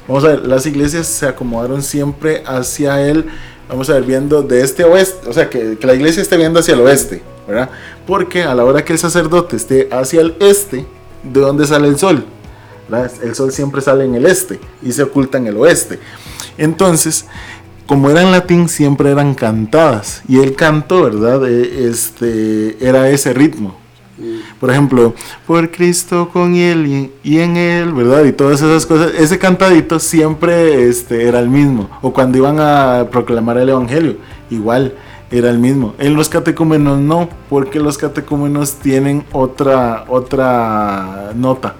Vamos a ver, las iglesias se acomodaron siempre hacia él, vamos a ver, viendo de este a oeste, o sea, que, que la iglesia esté viendo hacia el oeste, ¿verdad? Porque a la hora que el sacerdote esté hacia el este, ¿de dónde sale el sol? El sol siempre sale en el este y se oculta en el oeste. Entonces, como era en latín, siempre eran cantadas y el canto, ¿verdad? Eh, Este, era ese ritmo. Por ejemplo, por Cristo con él y en él, ¿verdad? Y todas esas cosas. Ese cantadito siempre este, era el mismo. O cuando iban a proclamar el Evangelio, igual era el mismo. En los catecúmenos no, porque los catecúmenos tienen otra, otra nota.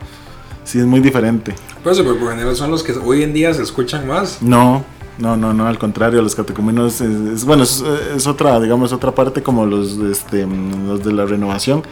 Sí, es muy diferente. Por eso, pero por general son los que hoy en día se escuchan más. No, no, no, no, al contrario, los catecúmenos es, es- bueno, es, es otra, digamos, otra parte como los, este, los de la renovación.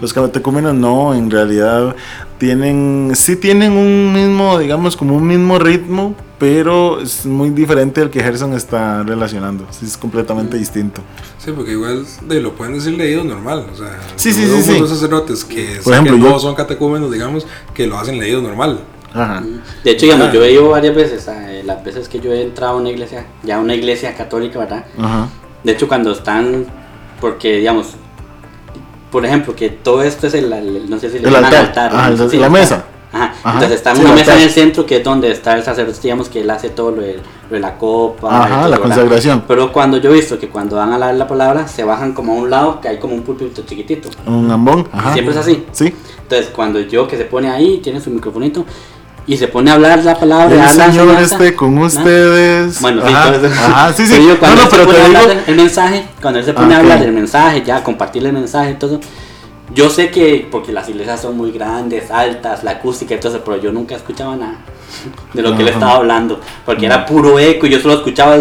Los catecúmenos no, en realidad tienen, sí tienen un mismo, digamos, como un mismo ritmo, pero es muy diferente al que Gerson está relacionando. Sí, es completamente distinto. Sí, porque igual de, lo pueden decir leído normal. O sea, Sí, sí, sí, sí. de sacerdotes que, Por ejemplo, que yo- no son catecúmenos, digamos, que lo hacen leído normal. Ajá. De hecho, digamos, Ah. yo he ido varias veces, eh, las veces que yo he entrado a una iglesia, ya una iglesia católica, ¿verdad? Ajá. De hecho, cuando están, porque digamos, por ejemplo, que todo esto es el, el- no sé si le El llaman altar, ajá, no el- si la altar. mesa. Ajá. Ajá, Entonces está sí, una mesa en el centro que es donde está el sacerdote, digamos que él hace todo lo de, lo de la copa. y Ajá, todo, la ¿verdad? consagración. Pero cuando yo he visto que cuando van a dar la palabra, se bajan como a un lado, que hay como un púlpito chiquitito. Un ambón. Ajá. Siempre es así. Sí. Entonces, cuando yo que se pone ahí, tiene su microfonito, y se pone a hablar la palabra, El la Señor enseñanza, esté con ¿no? ustedes. Bueno, sí, ajá, entonces, ajá, sí, sí. yo No, cuando no, él se pero pone te a hablar digo. el mensaje, cuando él se pone Ah, a hablar ok. del mensaje, ya compartirle el mensaje y todo, yo sé que, porque las iglesias son muy grandes, altas, la acústica y todo eso, pero yo nunca escuchaba nada de lo que él estaba hablando, porque era puro eco y yo solo escuchaba.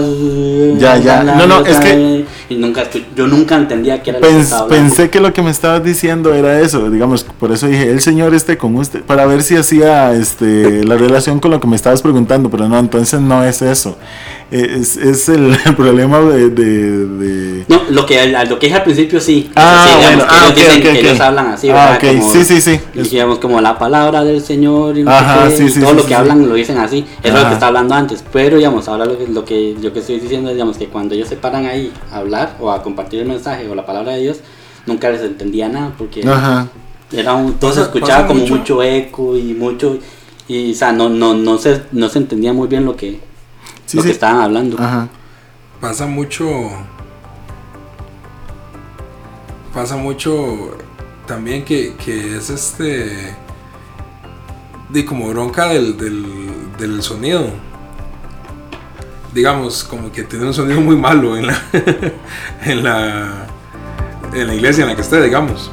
Ya, ya. No, no, es que- Y nunca yo nunca entendía qué era lo que Pens- estaba hablando. pensé que lo que me estabas diciendo era eso, digamos, por eso dije, el Señor esté con usted, para ver si hacía este, la relación con lo que me estabas preguntando, pero no, entonces no es eso. Es, es el, problema de... de- de- No, lo que, lo que dije al principio sí. Ah, sí, digamos, bueno, que ah, ellos ok, dicen ok, que ok. ellos hablan así, Ah, ¿verdad? ok, Como- sí, sí, sí. digamos como la palabra del Señor y, Ajá, sé qué, sí, y sí, todo sí, lo sí, que sí. hablan lo dicen así. Eso es lo que está hablando antes. Pero digamos, ahora lo que, lo que yo que estoy diciendo es digamos que cuando ellos se paran ahí a hablar o a compartir el mensaje o la palabra de Dios, nunca les entendía nada porque Ajá. era un, todo se escuchaba como mucho. mucho. eco y mucho y o sea, no, no, no se no se entendía muy bien lo que Sí, lo sí. que estaban hablando. Ajá. Pasa mucho. Pasa mucho también que, que es este. De como bronca del, del, del sonido. Digamos, como que tiene un sonido muy malo en la, en la, en la iglesia en la que esté, digamos.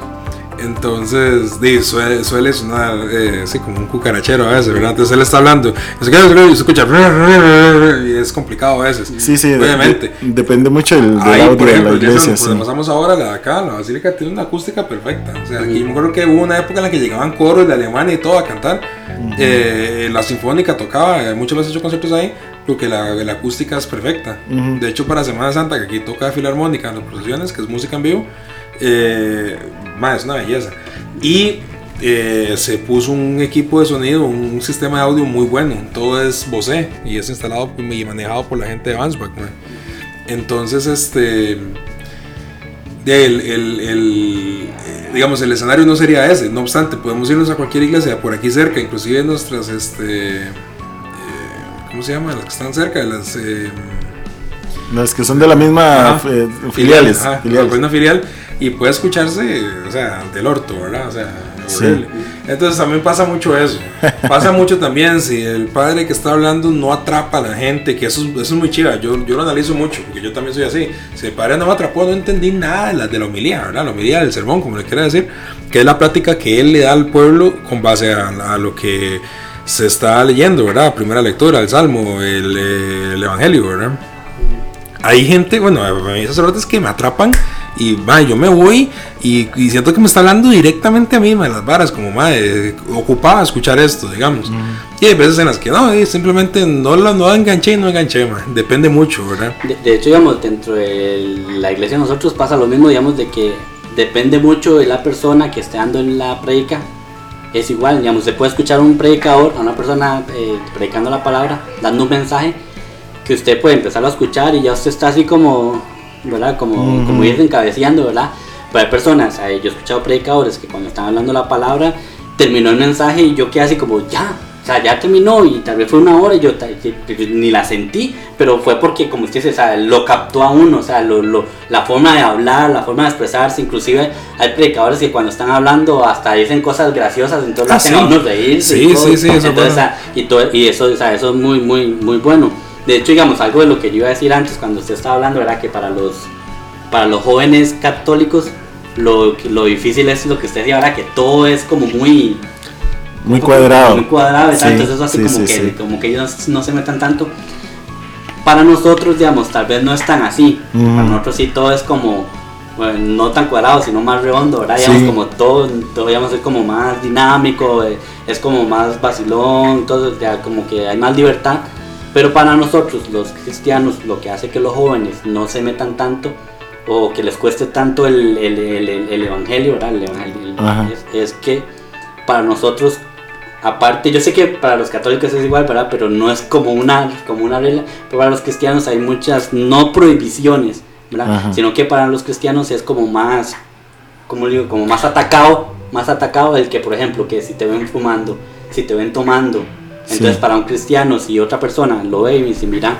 Entonces, suele, suele sonar eh, así como un cucarachero a veces, ¿verdad? Entonces él está hablando, se escucha, y es complicado a veces. Sí, sí, Obviamente. de- depende mucho del, del Ahí, audio por ejemplo, de la iglesia. eso, sí. pasamos ahora la de acá, la basílica tiene una acústica perfecta. O sea, aquí me acuerdo que hubo una época en la que llegaban coros de Alemania y todo a cantar. Eh, la sinfónica tocaba, eh, muchas veces he hecho conciertos ahí, porque la, la acústica es perfecta. Ujú. De hecho, para Semana Santa, que aquí toca filarmónica en las procesiones, que es música en vivo, eh, ma, es una belleza. Y eh, se puso un equipo de sonido, un sistema de audio muy bueno. Todo es Bose y es instalado y manejado por la gente de Vansback. Entonces, este. el, el- el, digamos, el escenario no sería ese. No obstante, podemos irnos a cualquier iglesia por aquí cerca, inclusive nuestras. Este, ¿Cómo se llama? Las que están cerca, las. eh, Las que son de la misma Ajá. eh, filiales. Ajá, filiales. Una filial y puede escucharse, o sea, del orto, ¿verdad? O sea, Sí. Entonces también pasa mucho eso. Pasa mucho también si el padre que está hablando no atrapa a la gente, que eso, es- eso es muy chiva. Yo, yo lo analizo mucho, porque yo también soy así. Si el padre no me atrapó, no entendí nada de la, de la homilía, ¿verdad? La homilía del sermón, como le quiera decir, que es la plática que él le da al pueblo con base a, a lo que se está leyendo, ¿verdad? Primera lectura, el Salmo, el, eh, el Evangelio, ¿verdad? hay gente, bueno, esos sacerdotes que me atrapan y va, yo me voy y, y siento que me está hablando directamente a mí, de las varas, como madre, ocupaba escuchar esto, digamos. Y hay veces en las que no, y simplemente no lo no enganché y no enganché, ma. depende mucho, ¿verdad? De, de hecho, digamos, dentro de la iglesia nosotros pasa lo mismo, digamos, de que depende mucho de la persona que esté dando en la predica. Es igual, digamos, se puede escuchar un predicador, a una persona eh, predicando la palabra, dando un mensaje, que usted puede empezarlo a escuchar y ya usted está así como, ¿verdad? Como, como ir encabeceando, ¿verdad? Pero hay personas, eh, yo he escuchado predicadores que cuando están hablando la palabra, terminó el mensaje y yo quedé así como, ya, sea, ya terminó y tal vez fue una hora y yo que ni la sentí, pero fue porque, como usted dice, o sea, lo captó a uno, o sea, lo, lo- la forma de hablar, la forma de expresarse, inclusive hay predicadores que cuando están hablando hasta dicen cosas graciosas, entonces Ah, sí. uno reírse. Sí, y todo. sí, sí, eso es Entonces, bueno. y, todo, y eso, o sea, eso es muy, muy, muy bueno. De hecho, digamos, algo de lo que yo iba a decir antes cuando usted estaba hablando, era que para los, para los jóvenes católicos, lo, lo difícil es lo que usted decía ahora, que todo es como muy... Muy cuadrado. Muy cuadrado, Sí. Entonces eso hace sí, como, sí, que, como que ellos no se metan tanto. Para nosotros, digamos, tal vez no es tan así. Ujú. Para nosotros sí todo es como, bueno, no tan cuadrado, sino más redondo, ¿verdad? Digamos, como todo, todo digamos, es como más dinámico, eh, es como más vacilón, todo, ya como que hay más libertad. Pero para nosotros, los cristianos, lo que hace que los jóvenes no se metan tanto o que les cueste tanto el, el, el- el- el evangelio, ¿verdad? El evangelio es, es que para nosotros, aparte, yo sé que para los católicos es igual, ¿verdad? Pero no es como una, como una regla, pero para los cristianos hay muchas, no prohibiciones, ¿verdad? Ajá. Sino que para los cristianos es como más, como digo, como más atacado, más atacado el que, por ejemplo, que si te ven fumando, si te ven tomando, entonces Sí. para un cristiano, si otra persona lo ve y dice, mira,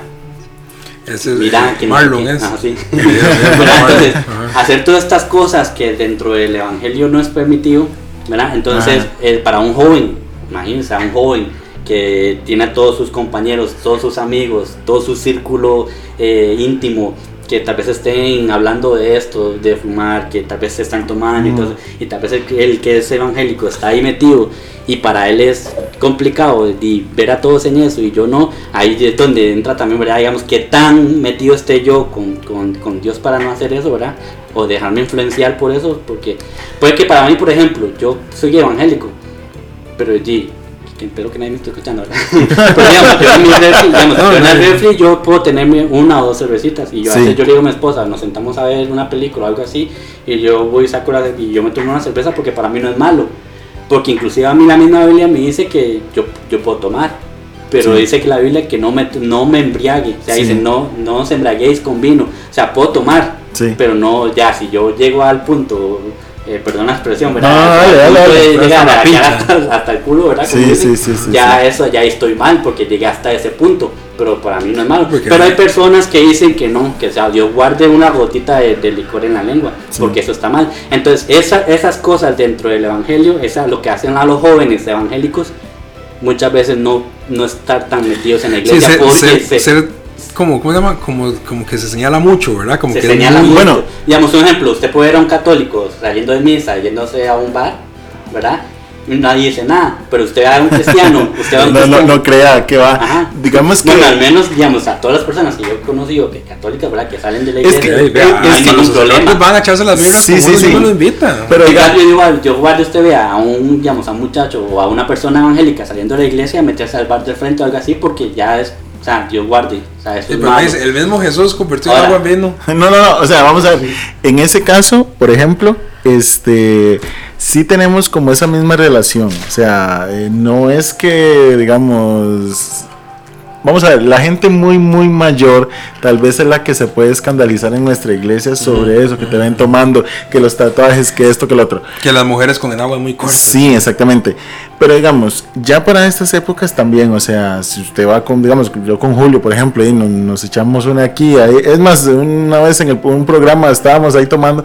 Ese es mira que no Marlon qué". es. Ajá, sí. Entonces, hacer todas estas cosas que dentro del evangelio no es permitido, ¿verdad? Entonces, eh, para un joven, imagínense, a un joven que tiene a todos sus compañeros, todos sus amigos, todo su círculo eh, íntimo, que tal vez estén hablando de esto, de fumar, que tal vez se están tomando, y, Mm. todo eso, y tal vez el, que- el que es evangélico está ahí metido y para él es complicado de ver a todos en eso y yo no, ahí es donde entra también, ¿verdad? Digamos, que tan metido esté yo con, con, con Dios para no hacer eso, ¿verdad? O dejarme influenciar por eso, porque puede que para mí, por ejemplo, yo soy evangélico, pero que espero que nadie me esté escuchando, ¿verdad? pero digamos, yo en mi refri, digamos, No, yo en el refri yo puedo tenerme una o dos cervecitas y yo a Sí. veces yo le digo a mi esposa, nos sentamos a ver una película o algo así y yo voy y saco la, y yo me tomo una cerveza porque para mí no es malo. Porque inclusive a mí la misma Biblia me dice que yo, yo puedo tomar. Pero Sí. dice que la Biblia que no me, no me embriague. O sea, Sí. dice no, no os embriaguéis con vino. O sea, puedo tomar. Pero no, ya, si yo llego al punto, eh, perdón la expresión, ¿verdad? No, dale, dale, dale. llegar Hasta a- el culo, ¿verdad? Como Sí, sí, sí, sí, Ya sí. eso, ya estoy mal porque llegué hasta ese punto. Pero para mí no es malo. Porque- Pero hay personas que dicen que no, que o sea, Dios guarde una gotita de, de licor en la lengua, Sí. porque eso está mal. Entonces, esa- esas cosas dentro del evangelio, esa, lo que hacen a los jóvenes evangélicos, muchas veces no, no estar tan metidos en la Sí, iglesia ser, porque ser- se, ser como, ¿cómo se llama? Como, como que se señala mucho, ¿verdad? Como se que es señala muy- mucho. bueno. Digamos, un ejemplo, usted puede ver a un católico saliendo de misa, yéndose a un bar, ¿verdad? Nadie dice nada, pero usted ve a un cristiano, usted ve a un No, no, cristiano- no crea que va. Ajá. Digamos que. Bueno, al menos, digamos, a todas las personas que yo he conocido, que católicas, ¿verdad? Que salen de la Es iglesia, que- Ey, vea, no hay ningún los problema. van a echarse las birras Sí, como sí, uno sí. lo invita. Pero Igual, diga- yo igual, yo igual usted vea a un, digamos, a un muchacho o a una persona evangélica saliendo de la iglesia, meterse al bar del frente o algo así, porque ya es, o sea, Dios guarde, o sea, eso Sí, es es el mismo Jesús convirtió Ahora. agua en vino. No, no, no, o sea, vamos a ver. En ese caso, por ejemplo, este, sí tenemos como esa misma relación. O sea, eh, no es que, digamos, vamos a ver, la gente muy, muy mayor tal vez es la que se puede escandalizar en nuestra iglesia sobre eso, que te ven tomando, que los tatuajes, que esto, que lo otro. Que las mujeres con el agua es muy corta. Sí, exactamente. Pero digamos, ya para estas épocas también, o sea, si usted va con, digamos, yo con Julio, por ejemplo, y nos, nos echamos una aquí, ahí, es más, una vez en el, un programa estábamos ahí tomando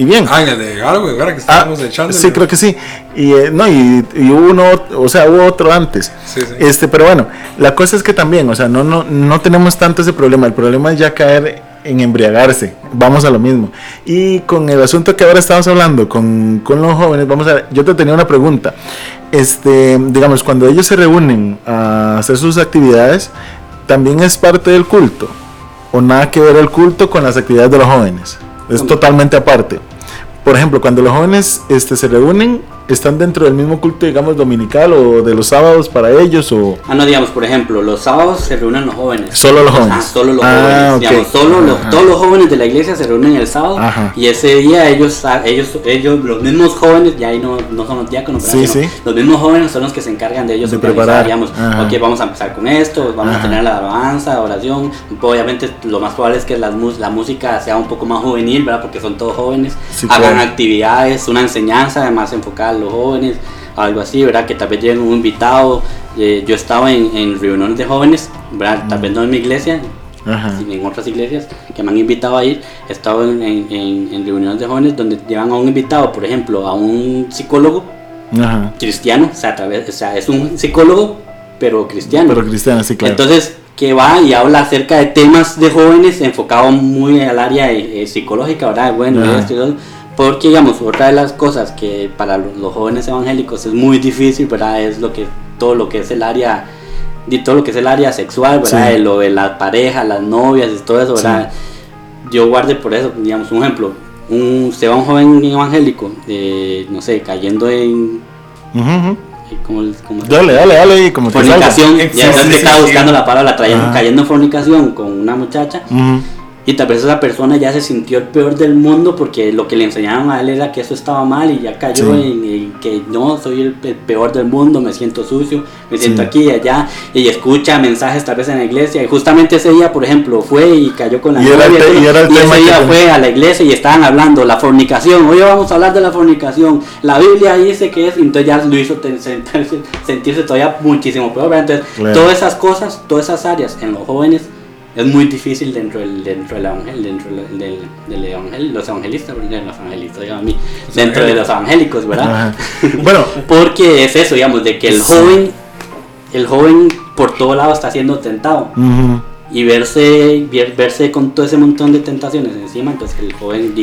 y bien. Ah, en el de Galway, ¿verdad? Que Ah, estábamos echando. sí, creo que sí. Y eh, no, y, y hubo uno, o sea, hubo otro antes. Sí, sí. Este, pero bueno, la cosa es que también, o sea, no, no, no tenemos tanto ese problema. El problema es ya caer en embriagarse. Vamos a lo mismo. Y con el asunto que ahora estamos hablando con, con los jóvenes, vamos a ver, yo te tenía una pregunta. Este, digamos, cuando ellos se reúnen a hacer sus actividades, también es parte del culto. O nada que ver el culto con las actividades de los jóvenes. Es totalmente aparte. Por ejemplo, cuando los jóvenes este, se reúnen, están dentro del mismo culto, digamos, dominical o de los sábados para ellos o... Ah, no, digamos, por ejemplo, los sábados se reúnen los jóvenes. Solo los jóvenes. Ah, solo los Ah, jóvenes. Digamos, solo los- todos los jóvenes de la iglesia se reúnen el sábado Ajá. y ese día ellos, ah, ellos, ellos, los mismos jóvenes, ya ahí no, no son los diáconos. Sí, sí. los mismos jóvenes son los que se encargan de ellos De preparar. digamos, Ajá. ok, vamos a empezar con esto, vamos Ajá. a tener la alabanza, oración, obviamente lo más probable es que mus- la música sea un poco más juvenil, ¿verdad? Porque son todos jóvenes, Sí, hagan claro. actividades, una enseñanza además enfocada los jóvenes, algo así, ¿verdad? Que tal vez lleguen un invitado. eh, yo estaba en, en reuniones de jóvenes, ¿verdad? Tal vez no en mi iglesia, Ajá. en otras iglesias que me han invitado a ir. He estado en, en- en- reuniones de jóvenes donde llevan a un invitado, por ejemplo, a un psicólogo Ajá. cristiano, o sea, a través, o sea, es un psicólogo, pero cristiano. Pero cristiana, sí, claro. Entonces, que va y habla acerca de temas de jóvenes enfocado muy al área eh, psicológica, ¿verdad? Bueno, esto porque, digamos, otra de las cosas que para lo- los jóvenes evangélicos es muy difícil, ¿verdad? Es lo que, todo lo que es el área, de todo lo que es el área sexual, ¿verdad? Sí. De Lo de las parejas, las novias y todo eso, ¿verdad? Yo guardé por eso, digamos, un ejemplo. Un, se va un joven evangélico, eh, no sé, cayendo en... Ujú, ujú. ¿cómo, cómo se Dale, dale, dale, como fornicación, Sí, ya sí, que sí, estaba sí. buscando la palabra, trayendo, cayendo en fornicación con una muchacha Ujú. Y tal vez esa persona ya se sintió el peor del mundo porque lo que le enseñaron a él era que eso estaba mal y ya cayó Sí. en, en que no, soy el, el peor del mundo, me siento sucio, me siento Sí. aquí y allá y escucha mensajes tal vez en la iglesia y justamente ese día, por ejemplo, fue y cayó con la Y era el novia te- todo, y era el y tema ese que día ten- fue a la iglesia y estaban hablando la fornicación, hoy vamos a hablar de la fornicación, la Biblia dice que es, y entonces ya lo hizo sentirse, sentirse todavía muchísimo peor, ¿verdad? entonces Claro. todas esas cosas, todas esas áreas en los jóvenes es muy difícil dentro del dentro del evangel, dentro del, del, del evangel- los evangelistas, los evangelistas digo a mí, dentro de los evangélicos, ¿verdad? Bueno, Porque es eso, digamos, de que el joven, el joven por todo lado está siendo tentado ujú. y verse, ver- verse con todo ese montón de tentaciones encima, entonces el joven,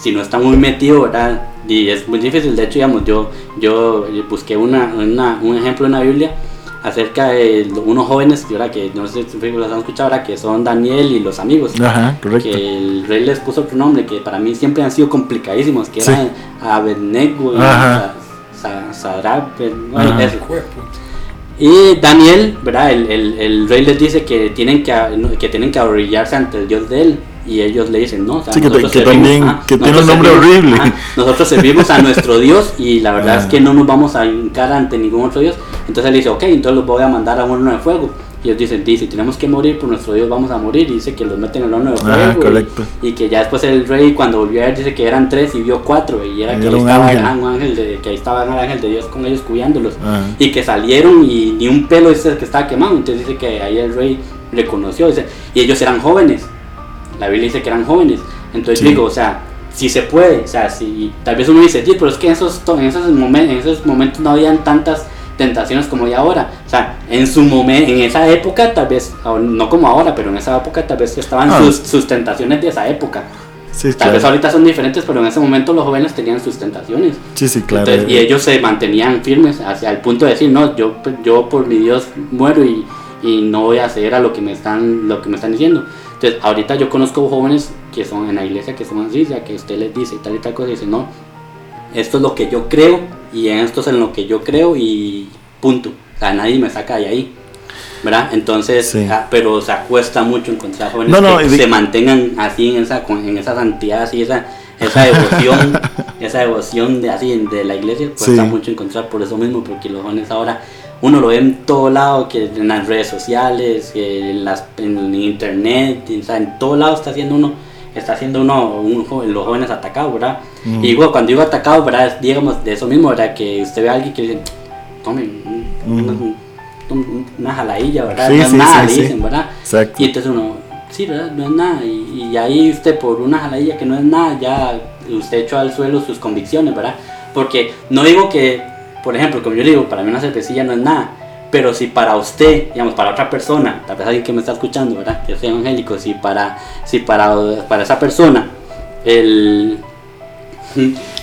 si no está muy metido, ¿verdad? Y es muy difícil, de hecho, digamos, yo, yo busqué una, una- un ejemplo en la Biblia acerca de unos jóvenes, ¿verdad? que no sé si los han escuchado ahora, que son Daniel y los amigos. Ajá, correcto. Que el rey les puso otro nombre que para mí siempre han sido complicadísimos, que Sí. eran Abednego y Ajá. Sa- Sa- Sadrach, bueno, Ajá. eso. Hijo de puta. Y Daniel, ¿verdad? El, el, el rey les dice que tienen que, que tienen que arrodillarse ante el Dios de él. Y ellos le dicen, no, o sea, Sí, que nosotros que servimos- también- ajá, que tiene nosotros un nombre servimos- horrible. ajá, nosotros servimos a nuestro Dios y la verdad es Ah. que no nos vamos a hincar ante ningún otro Dios. Entonces él dice, ok, entonces los voy a mandar a un horno de fuego. Y ellos dicen, "Di, si tenemos que morir por nuestro Dios, vamos a morir. Y dice que los meten en el horno de fuego. Ajá, y- correcto. Y, que ya después el rey, cuando volvió a ver, dice que eran tres y vio cuatro. Y era Y que era ahí un estaba ángel. un ángel de, que ahí estaba el ángel de Dios con ellos cuidándolos Ajá. y que salieron y ni un pelo dice que estaba quemado. Entonces dice que ahí el rey reconoció, dice, y ellos eran jóvenes. La Biblia dice que eran jóvenes. Entonces Sí. digo, o sea, si se puede, o sea, si tal vez uno dice, "Sí, pero es que en esos, en esos, momen- en esos momentos no habían tantas tentaciones como hay ahora. O sea, en su momento, en esa época tal vez, no como ahora, pero en esa época tal vez estaban Ah. sus, sus tentaciones de esa época. Sí, Tal vez claro. ahorita son diferentes, pero en ese momento los jóvenes tenían sus tentaciones. Sí, sí, claro. Entonces, y ellos se mantenían firmes hacia el punto de decir, no, yo, yo por mi Dios muero y, y no voy a ceder a lo que me están, lo que me están diciendo. Entonces, ahorita yo conozco jóvenes que son en la iglesia que son así, ya que usted les dice y tal y tal cosa, y dicen, no, esto es lo que yo creo y en esto es en lo que yo creo y punto. O sea, nadie me saca de ahí. ¿Verdad? Entonces, Sí. ah, pero o sea, cuesta mucho encontrar jóvenes No, no, que se mantengan así en esa, en esa santidad, así, esa, esa devoción, esa devoción de así de la iglesia, cuesta Sí. mucho encontrar por eso mismo, porque los jóvenes ahora uno lo ve en todo lado, que en las redes sociales, que en, las, en internet, o sea, en todo lado está haciendo uno, está haciendo uno, un los jóvenes atacados, ¿verdad? Mm. Y digo, cuando digo atacados, ¿verdad? Digamos, de eso mismo, ¿verdad? Que usted ve a alguien que dice, tomen un- Mm. una, un- una jaladilla, ¿verdad? Sí, no es sí, nada, sí, dicen, ¿verdad? Exacto. Y entonces uno, sí, ¿verdad? No es nada. Y, y ahí usted por una jaladilla que no es nada, ya usted echó al suelo sus convicciones, ¿verdad? Porque no digo que, por ejemplo, como yo le digo, para mí una cervecilla no es nada, pero si para usted, digamos, para otra persona, tal vez alguien que me está escuchando, ¿verdad? Que soy evangélico, si para, si para, para esa persona, el...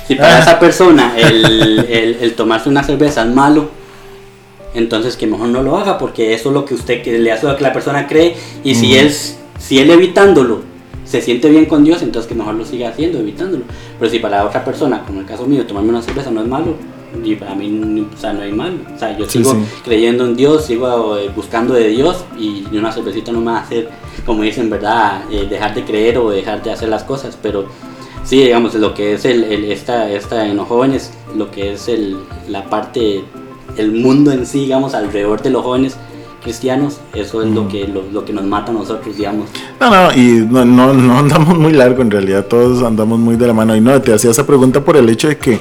Si para Ah. esa persona el, el- el tomarse una cerveza es malo, entonces que mejor no lo haga porque eso es lo que usted que le hace lo que la persona cree y si él si él evitándolo se siente bien con Dios entonces que mejor lo siga haciendo evitándolo pero si para otra persona como el caso mío tomarme una cerveza no es malo y para mí o sea, no hay malo o sea yo Sí, sigo sí. creyendo en Dios sigo eh, buscando de Dios y una cervecita no me va a hacer como dicen verdad Eh, dejar de creer o dejar de hacer las cosas pero Sí, digamos, lo que es el, el- esta, esta en los jóvenes, lo que es el, la parte, el mundo en sí, digamos, alrededor de los jóvenes cristianos, eso es lo, que, lo, lo que nos mata a nosotros, digamos. No, no, y no, no, no andamos muy largo en realidad, todos andamos muy de la mano. Y no, te hacía esa pregunta por el hecho de que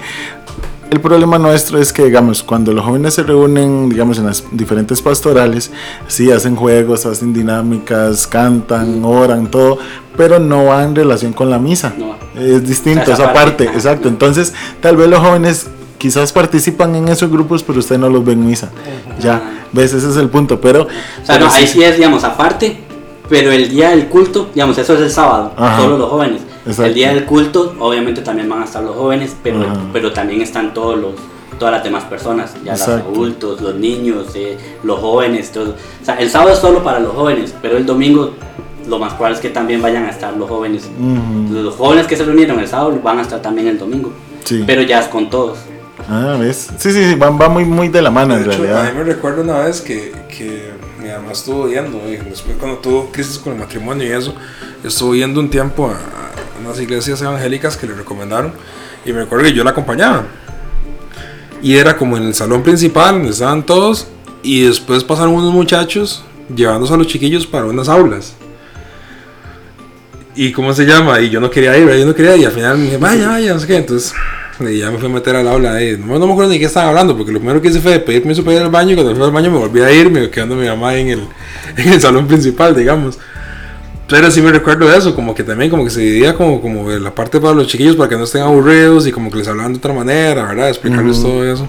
el problema nuestro es que, digamos, cuando los jóvenes se reúnen, digamos, en las diferentes pastorales, sí, hacen juegos, hacen dinámicas, cantan, oran, todo, pero no va en relación con la misa. No. Es distinto, Esa esa parte, parte, ajá. exacto. Entonces, tal vez los jóvenes quizás participan en esos grupos, pero usted no los ve en misa. Ya, ves, ese es el punto, pero... O sea, no, ahí sí es, digamos, aparte, pero el día del culto, digamos, eso es el sábado, Ajá. solo los jóvenes. Exacto. El día del culto, obviamente también van a estar los jóvenes, pero, Ajá. pero también están todos los todas las demás personas, ya Exacto. los adultos, los niños, eh, los jóvenes, todo. O sea, el sábado es solo para los jóvenes, pero el domingo lo más probable es que también vayan a estar los jóvenes. Los jóvenes que se reunieron el sábado van a estar también el domingo, Sí. pero ya es con todos. Ah, ¿ves? Sí, sí, sí, va, va muy, muy de la mano en De hecho, a realidad. mí me recuerdo una vez que, que mi mamá estuvo yendo, y después cuando tuvo crisis con el matrimonio y eso, estuvo yendo un tiempo a, a unas iglesias evangélicas que le recomendaron y me recuerdo que yo la acompañaba. Y era como en el salón principal, donde estaban todos, y después pasaron unos muchachos llevándose a los chiquillos para unas aulas. ¿Y cómo se llama? Y yo no quería ir, yo no quería y al final me dije, vaya, vaya, no sé qué, entonces y ya me fui a meter al aula ahí. No, no me acuerdo ni qué estaban hablando, porque lo primero que hice fue pedir permiso para al baño, y cuando fui al baño me volví a ir, me quedando mi mamá en el, en el salón principal, digamos. Pero sí me recuerdo eso, como que también como que se dividía como, como la parte para los chiquillos para que no estén aburridos y como que les hablaban de otra manera, ¿verdad? Explicarles Ujú. todo eso.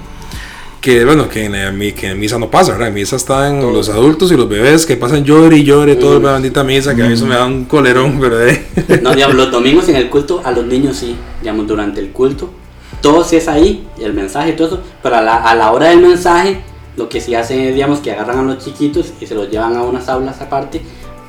Que bueno, que en, eh, que en misa no pasa, ¿verdad? En misa están los adultos y los bebés que pasan llore y llore todo la bendita misa, que a mí eso me da un colerón, pero eh. No, digamos, los domingos en el culto, a los niños sí, digamos, durante el culto, todo sí es ahí, el mensaje y todo eso, pero a la, a la hora del mensaje, lo que sí hacen es, digamos, que agarran a los chiquitos y se los llevan a unas aulas aparte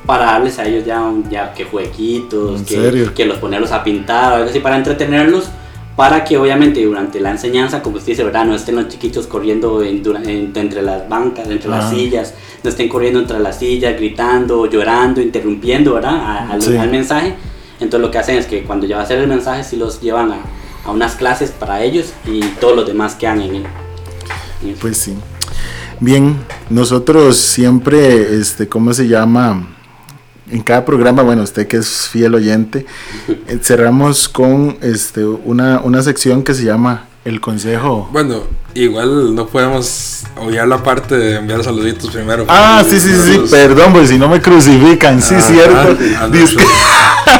para darles a ellos ya, un- ya que jueguitos, ¿En que, que los ponerlos a pintar o algo así para entretenerlos, para que obviamente durante la enseñanza, como usted dice, ¿verdad? No estén los chiquitos corriendo en- dura- en- entre las bancas, entre las Ah. sillas, no estén corriendo entre las sillas, gritando, llorando, interrumpiendo, ¿verdad? A- al- Sí. al mensaje. Entonces lo que hacen es que cuando ya va a hacer el mensaje, sí los llevan a, a unas clases para ellos y todos los demás quedan en el- Pues sí. Bien, nosotros siempre, este, ¿cómo se llama? En cada programa, bueno, usted que es fiel oyente, eh, cerramos con este, una, una sección que se llama El Consejo. Bueno, igual no podemos obviar la parte de enviar saluditos primero. Ah, sí, sí, sí, perdón, pues si no me crucifican, sí, Ah, cierto. a- nuestros,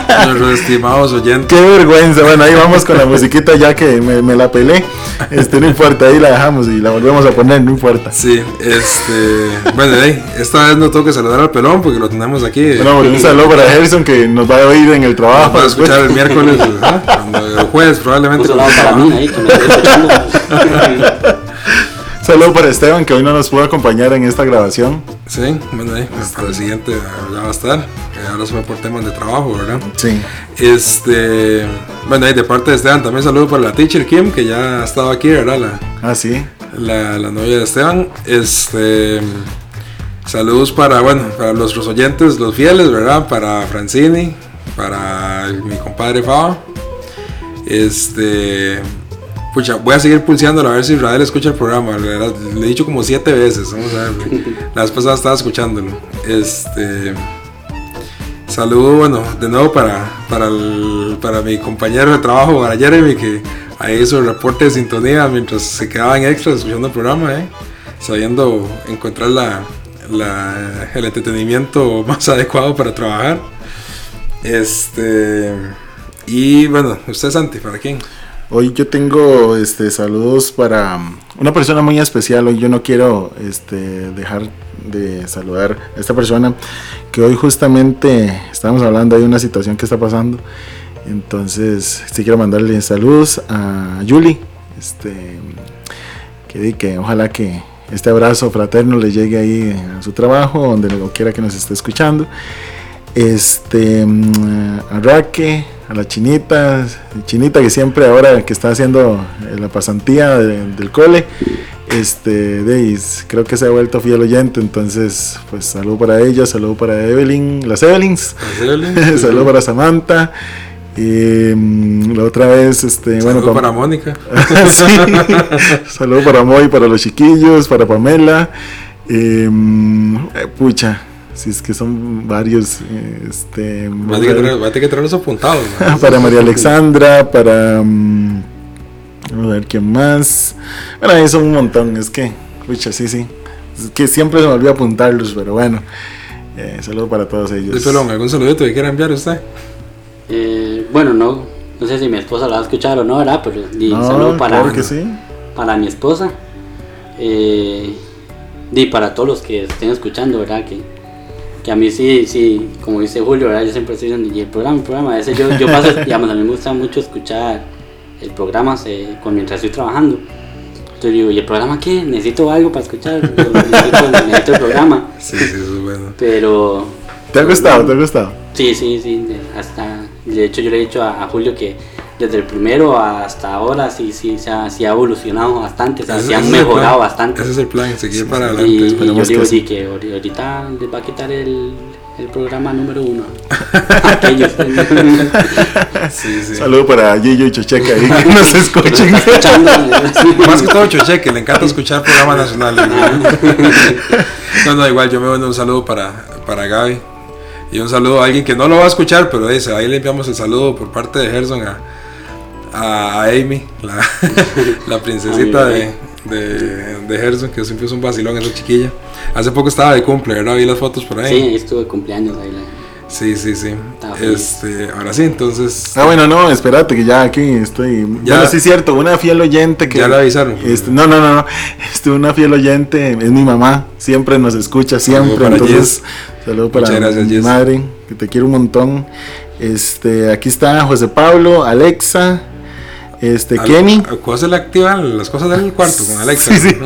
a nuestros estimados oyentes. Qué vergüenza. Bueno, ahí vamos con la musiquita ya que me, me la pelé. Este, no importa, ahí la dejamos y la volvemos a poner, no importa. Sí, este. Bueno, hey, esta vez no tengo que saludar al pelón porque lo tenemos aquí. Bueno, un saludo para Gerson que nos va a oír en el trabajo. para escuchar el miércoles. Cuando- el jueves probablemente. Un saludo para Esteban que hoy no nos pudo acompañar en esta grabación. Sí, bueno, ahí, pues, para el siguiente ya va a estar. que Ahora se va por temas de trabajo, ¿verdad? Sí. Este. Bueno, ahí de parte de Esteban también saludo para la teacher Kim, que ya ha estado aquí, ¿verdad? La, Ah, sí. la, la novia de Esteban. Este. Saludos para, bueno, para nuestros oyentes, los fieles, ¿verdad? Para Francini, para mi compadre Faba. Este. Pucha, voy a seguir pulseando a ver si Israel escucha el programa. Le, le he dicho como siete veces. Vamos a ver. La vez pasada estaba escuchándolo. Este. Saludo, bueno, de nuevo para, para, el- para mi compañero de trabajo, para Jeremy, que ahí hizo el reporte de sintonía mientras se quedaba en extras escuchando el programa, ¿eh? sabiendo encontrar la, la- el entretenimiento más adecuado para trabajar. Este. Y bueno, usted Santi, ¿para quién? Hoy yo tengo este saludos para una persona muy especial. Hoy yo no quiero este, dejar de saludar a esta persona que hoy justamente estamos hablando de una situación que está pasando. Entonces, sí quiero mandarle saludos a Yuli. Este, que, que ojalá que este abrazo fraterno le llegue ahí a su trabajo, donde lo quiera que nos esté escuchando. Este, mm, a Raque, a la chinita, chinita que siempre ahora que está haciendo la pasantía del cole, este, Deis, creo que se ha vuelto fiel oyente, entonces, pues saludo para ella, saludo para Evelyn, las Evelyns, saludo para Samantha. Y mm, la otra vez, este, saludo bueno, para Mónica. sí, saludo para Moy, para los chiquillos, para Pamela. Eh, pucha, si es que son varios. Este, va a tener que traerlos apuntados. para María Alexandra, para. Um, a ver quién más. Bueno, ahí son un montón. Es que, pucha, sí, sí. Es que siempre se me olvida apuntarlos, pero bueno. Eh, saludo para todos ellos. Pelón, ¿algún saludito que quiera enviar usted? Eh, bueno, no, no sé si mi esposa lo va a escuchar o no, ¿verdad? Pero di No, saludo para, claro que sí. para mi esposa. Eh, y para todos los que estén escuchando, ¿verdad? Que, que a mí sí, sí, como dice Julio, ¿verdad? Yo siempre estoy diciendo, y el programa, el programa, a veces yo, yo paso, digamos, a mí me gusta mucho escuchar el programa con, mientras estoy trabajando. Entonces digo, ¿y el programa qué? Necesito algo para escuchar, necesito, necesito el programa. Sí, sí, eso es bueno. Pero ¿Te ha gustado? ¿Te ha gustado? Sí, sí, sí. de- Hasta, de hecho, yo le he dicho a, a Julio que desde el primero hasta ahora sí, sí, se ha, sí ha evolucionado bastante, o sea, Ese- sí han mejorado bastante. Ese es el plan, seguir para Y, adelante. y yo digo que sí, que ahori- ahorita les va a quitar el, el programa número uno. Aquellos. Sí, sí. Saludo para Gillo y Chocheca ahí que nos escuchen. Más que todo Choche, que le encanta escuchar programas nacionales. No, no, igual yo me mando un saludo para, para Gaby. Y un saludo a alguien que no lo va a escuchar, pero dice, ahí le enviamos el saludo por parte de Gerson a, a, Amy, la, la princesita de, de, de Gerson, que siempre es un vacilón esa chiquilla. Hace poco estaba de cumple, ¿verdad? Vi las fotos por ahí. Sí, estuve de cumpleaños ahí. la- Sí, sí, sí. Este, ahora sí, entonces. Ah, bueno, no, espérate que ya aquí estoy. Ya. Bueno, sí cierto, una fiel oyente que. Ya le avisaron. Este, no, no, no, no. Este, una fiel oyente es mi mamá. Siempre nos escucha, siempre. para Entonces, saludo para Muchas gracias, mi Jess. madre, que te quiero un montón. Este, aquí está José Pablo, Alexa, este, Al- Kenny. ¿A cuál se le activan las cosas del cuarto con Alexa? Sí, sí.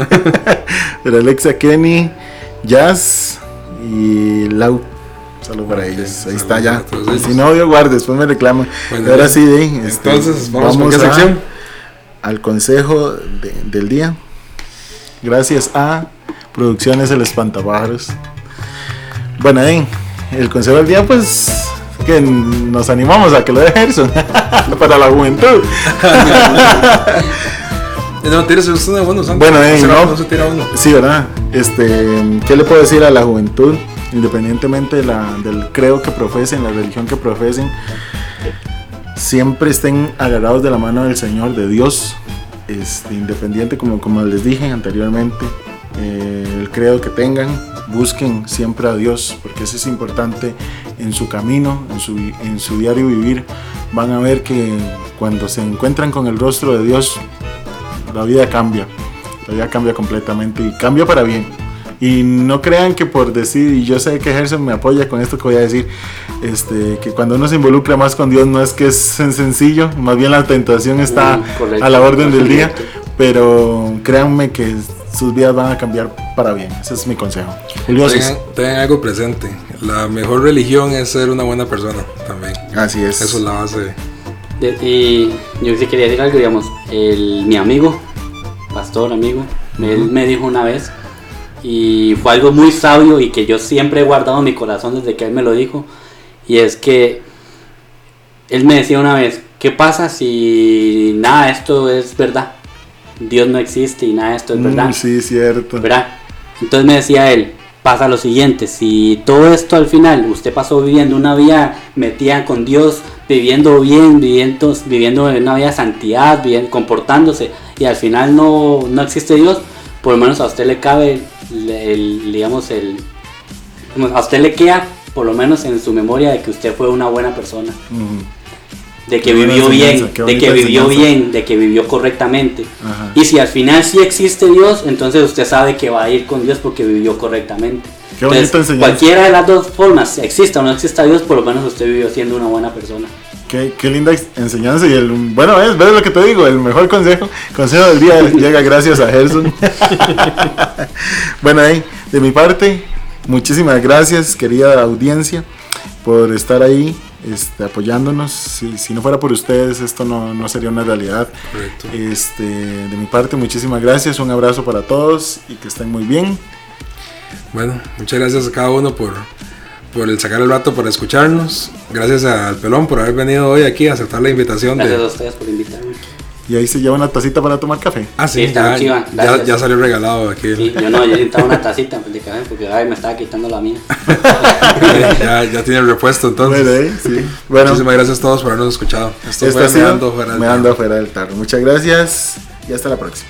Pero Alexa, Kenny, Jazz y Lau. Saludo para Ok, ellos. Ahí saludos está ya. Si no, yo guardo, después me reclaman. Bueno, Ahora sí, de, este, Entonces, vamos, qué a- sección. al consejo de- del día. Gracias a Producciones El Espantapájaros. Bueno, eh, el consejo del día, pues que nos animamos a que lo de Gerson para la juventud. No, tienes Bueno, eh, no, no. se tira uno. Sí, ¿verdad? Este, ¿qué le puedo decir a la juventud? Independientemente de la, del creo que profesen, la religión que profesen, siempre estén agarrados de la mano del Señor, de Dios, este, independiente, como, como les dije anteriormente, eh, el credo que tengan, busquen siempre a Dios, porque eso es importante en su camino, en su, en su diario vivir. Van a ver que cuando se encuentran con el rostro de Dios, la vida cambia, la vida cambia completamente y cambia para bien. Y no crean que por decir, y yo sé que Gerson me apoya con esto que voy a decir, este, que cuando uno se involucra más con Dios no es que es sencillo, más bien la tentación está correcto. a la orden del día, pero créanme que sus vidas van a cambiar para bien, ese es mi consejo. Tengan, tengan algo presente. La mejor religión es ser una buena persona también. Así es. Eso es la base. de- De- y yo sí quería decir algo, digamos, el, mi amigo, pastor amigo, él me dijo una vez, y fue algo muy sabio y que yo siempre he guardado en mi corazón desde que él me lo dijo, y es que él me decía una vez, ¿qué pasa si nada de esto es verdad? Dios no existe y nada de esto es verdad. Mm, sí, cierto. ¿verdad? Entonces me decía él, pasa lo siguiente, si todo esto al final usted pasó viviendo una vida metida con Dios, viviendo bien, viviendo, viviendo una vida de santidad, bien, comportándose, y al final no, no existe Dios, por lo menos a usted le cabe, el, el- digamos, el, a usted le queda por lo menos en su memoria de que usted fue una buena persona. De que Qué vivió bien, de que vivió enseñanza. bien, de que vivió correctamente. Ajá. Y si al final sí existe Dios, entonces usted sabe que va a ir con Dios porque vivió correctamente. Qué Entonces, cualquiera de las dos formas, exista o no exista Dios, por lo menos usted vivió siendo una buena persona. Qué, qué linda enseñanza y el bueno es ves lo que te digo el mejor consejo consejo del día llega gracias a Gerson. Bueno ahí de mi parte muchísimas gracias querida audiencia por estar ahí este, apoyándonos. Si, si no fuera por ustedes esto no, no sería una realidad. Correcto. este de mi parte muchísimas gracias un abrazo para todos y que estén muy bien. Bueno, muchas gracias a cada uno por, por el sacar el rato para escucharnos. Gracias al pelón por haber venido hoy aquí a aceptar la invitación Gracias a de. ustedes por invitarme. y ahí se lleva una tacita para tomar café Ah, sí, Sí, está ya, ya, ya salió regalado aquí. el- Sí, yo no, yo necesitaba una tacita de café porque ay, me estaba quitando la mía. ya, ya tiene el repuesto entonces. bueno, ahí, sí. bueno Muchísimas gracias a todos por habernos escuchado. Esto Esto fue ha sido Meando Tarro. Fuera del Tarro. Muchas gracias y hasta la próxima.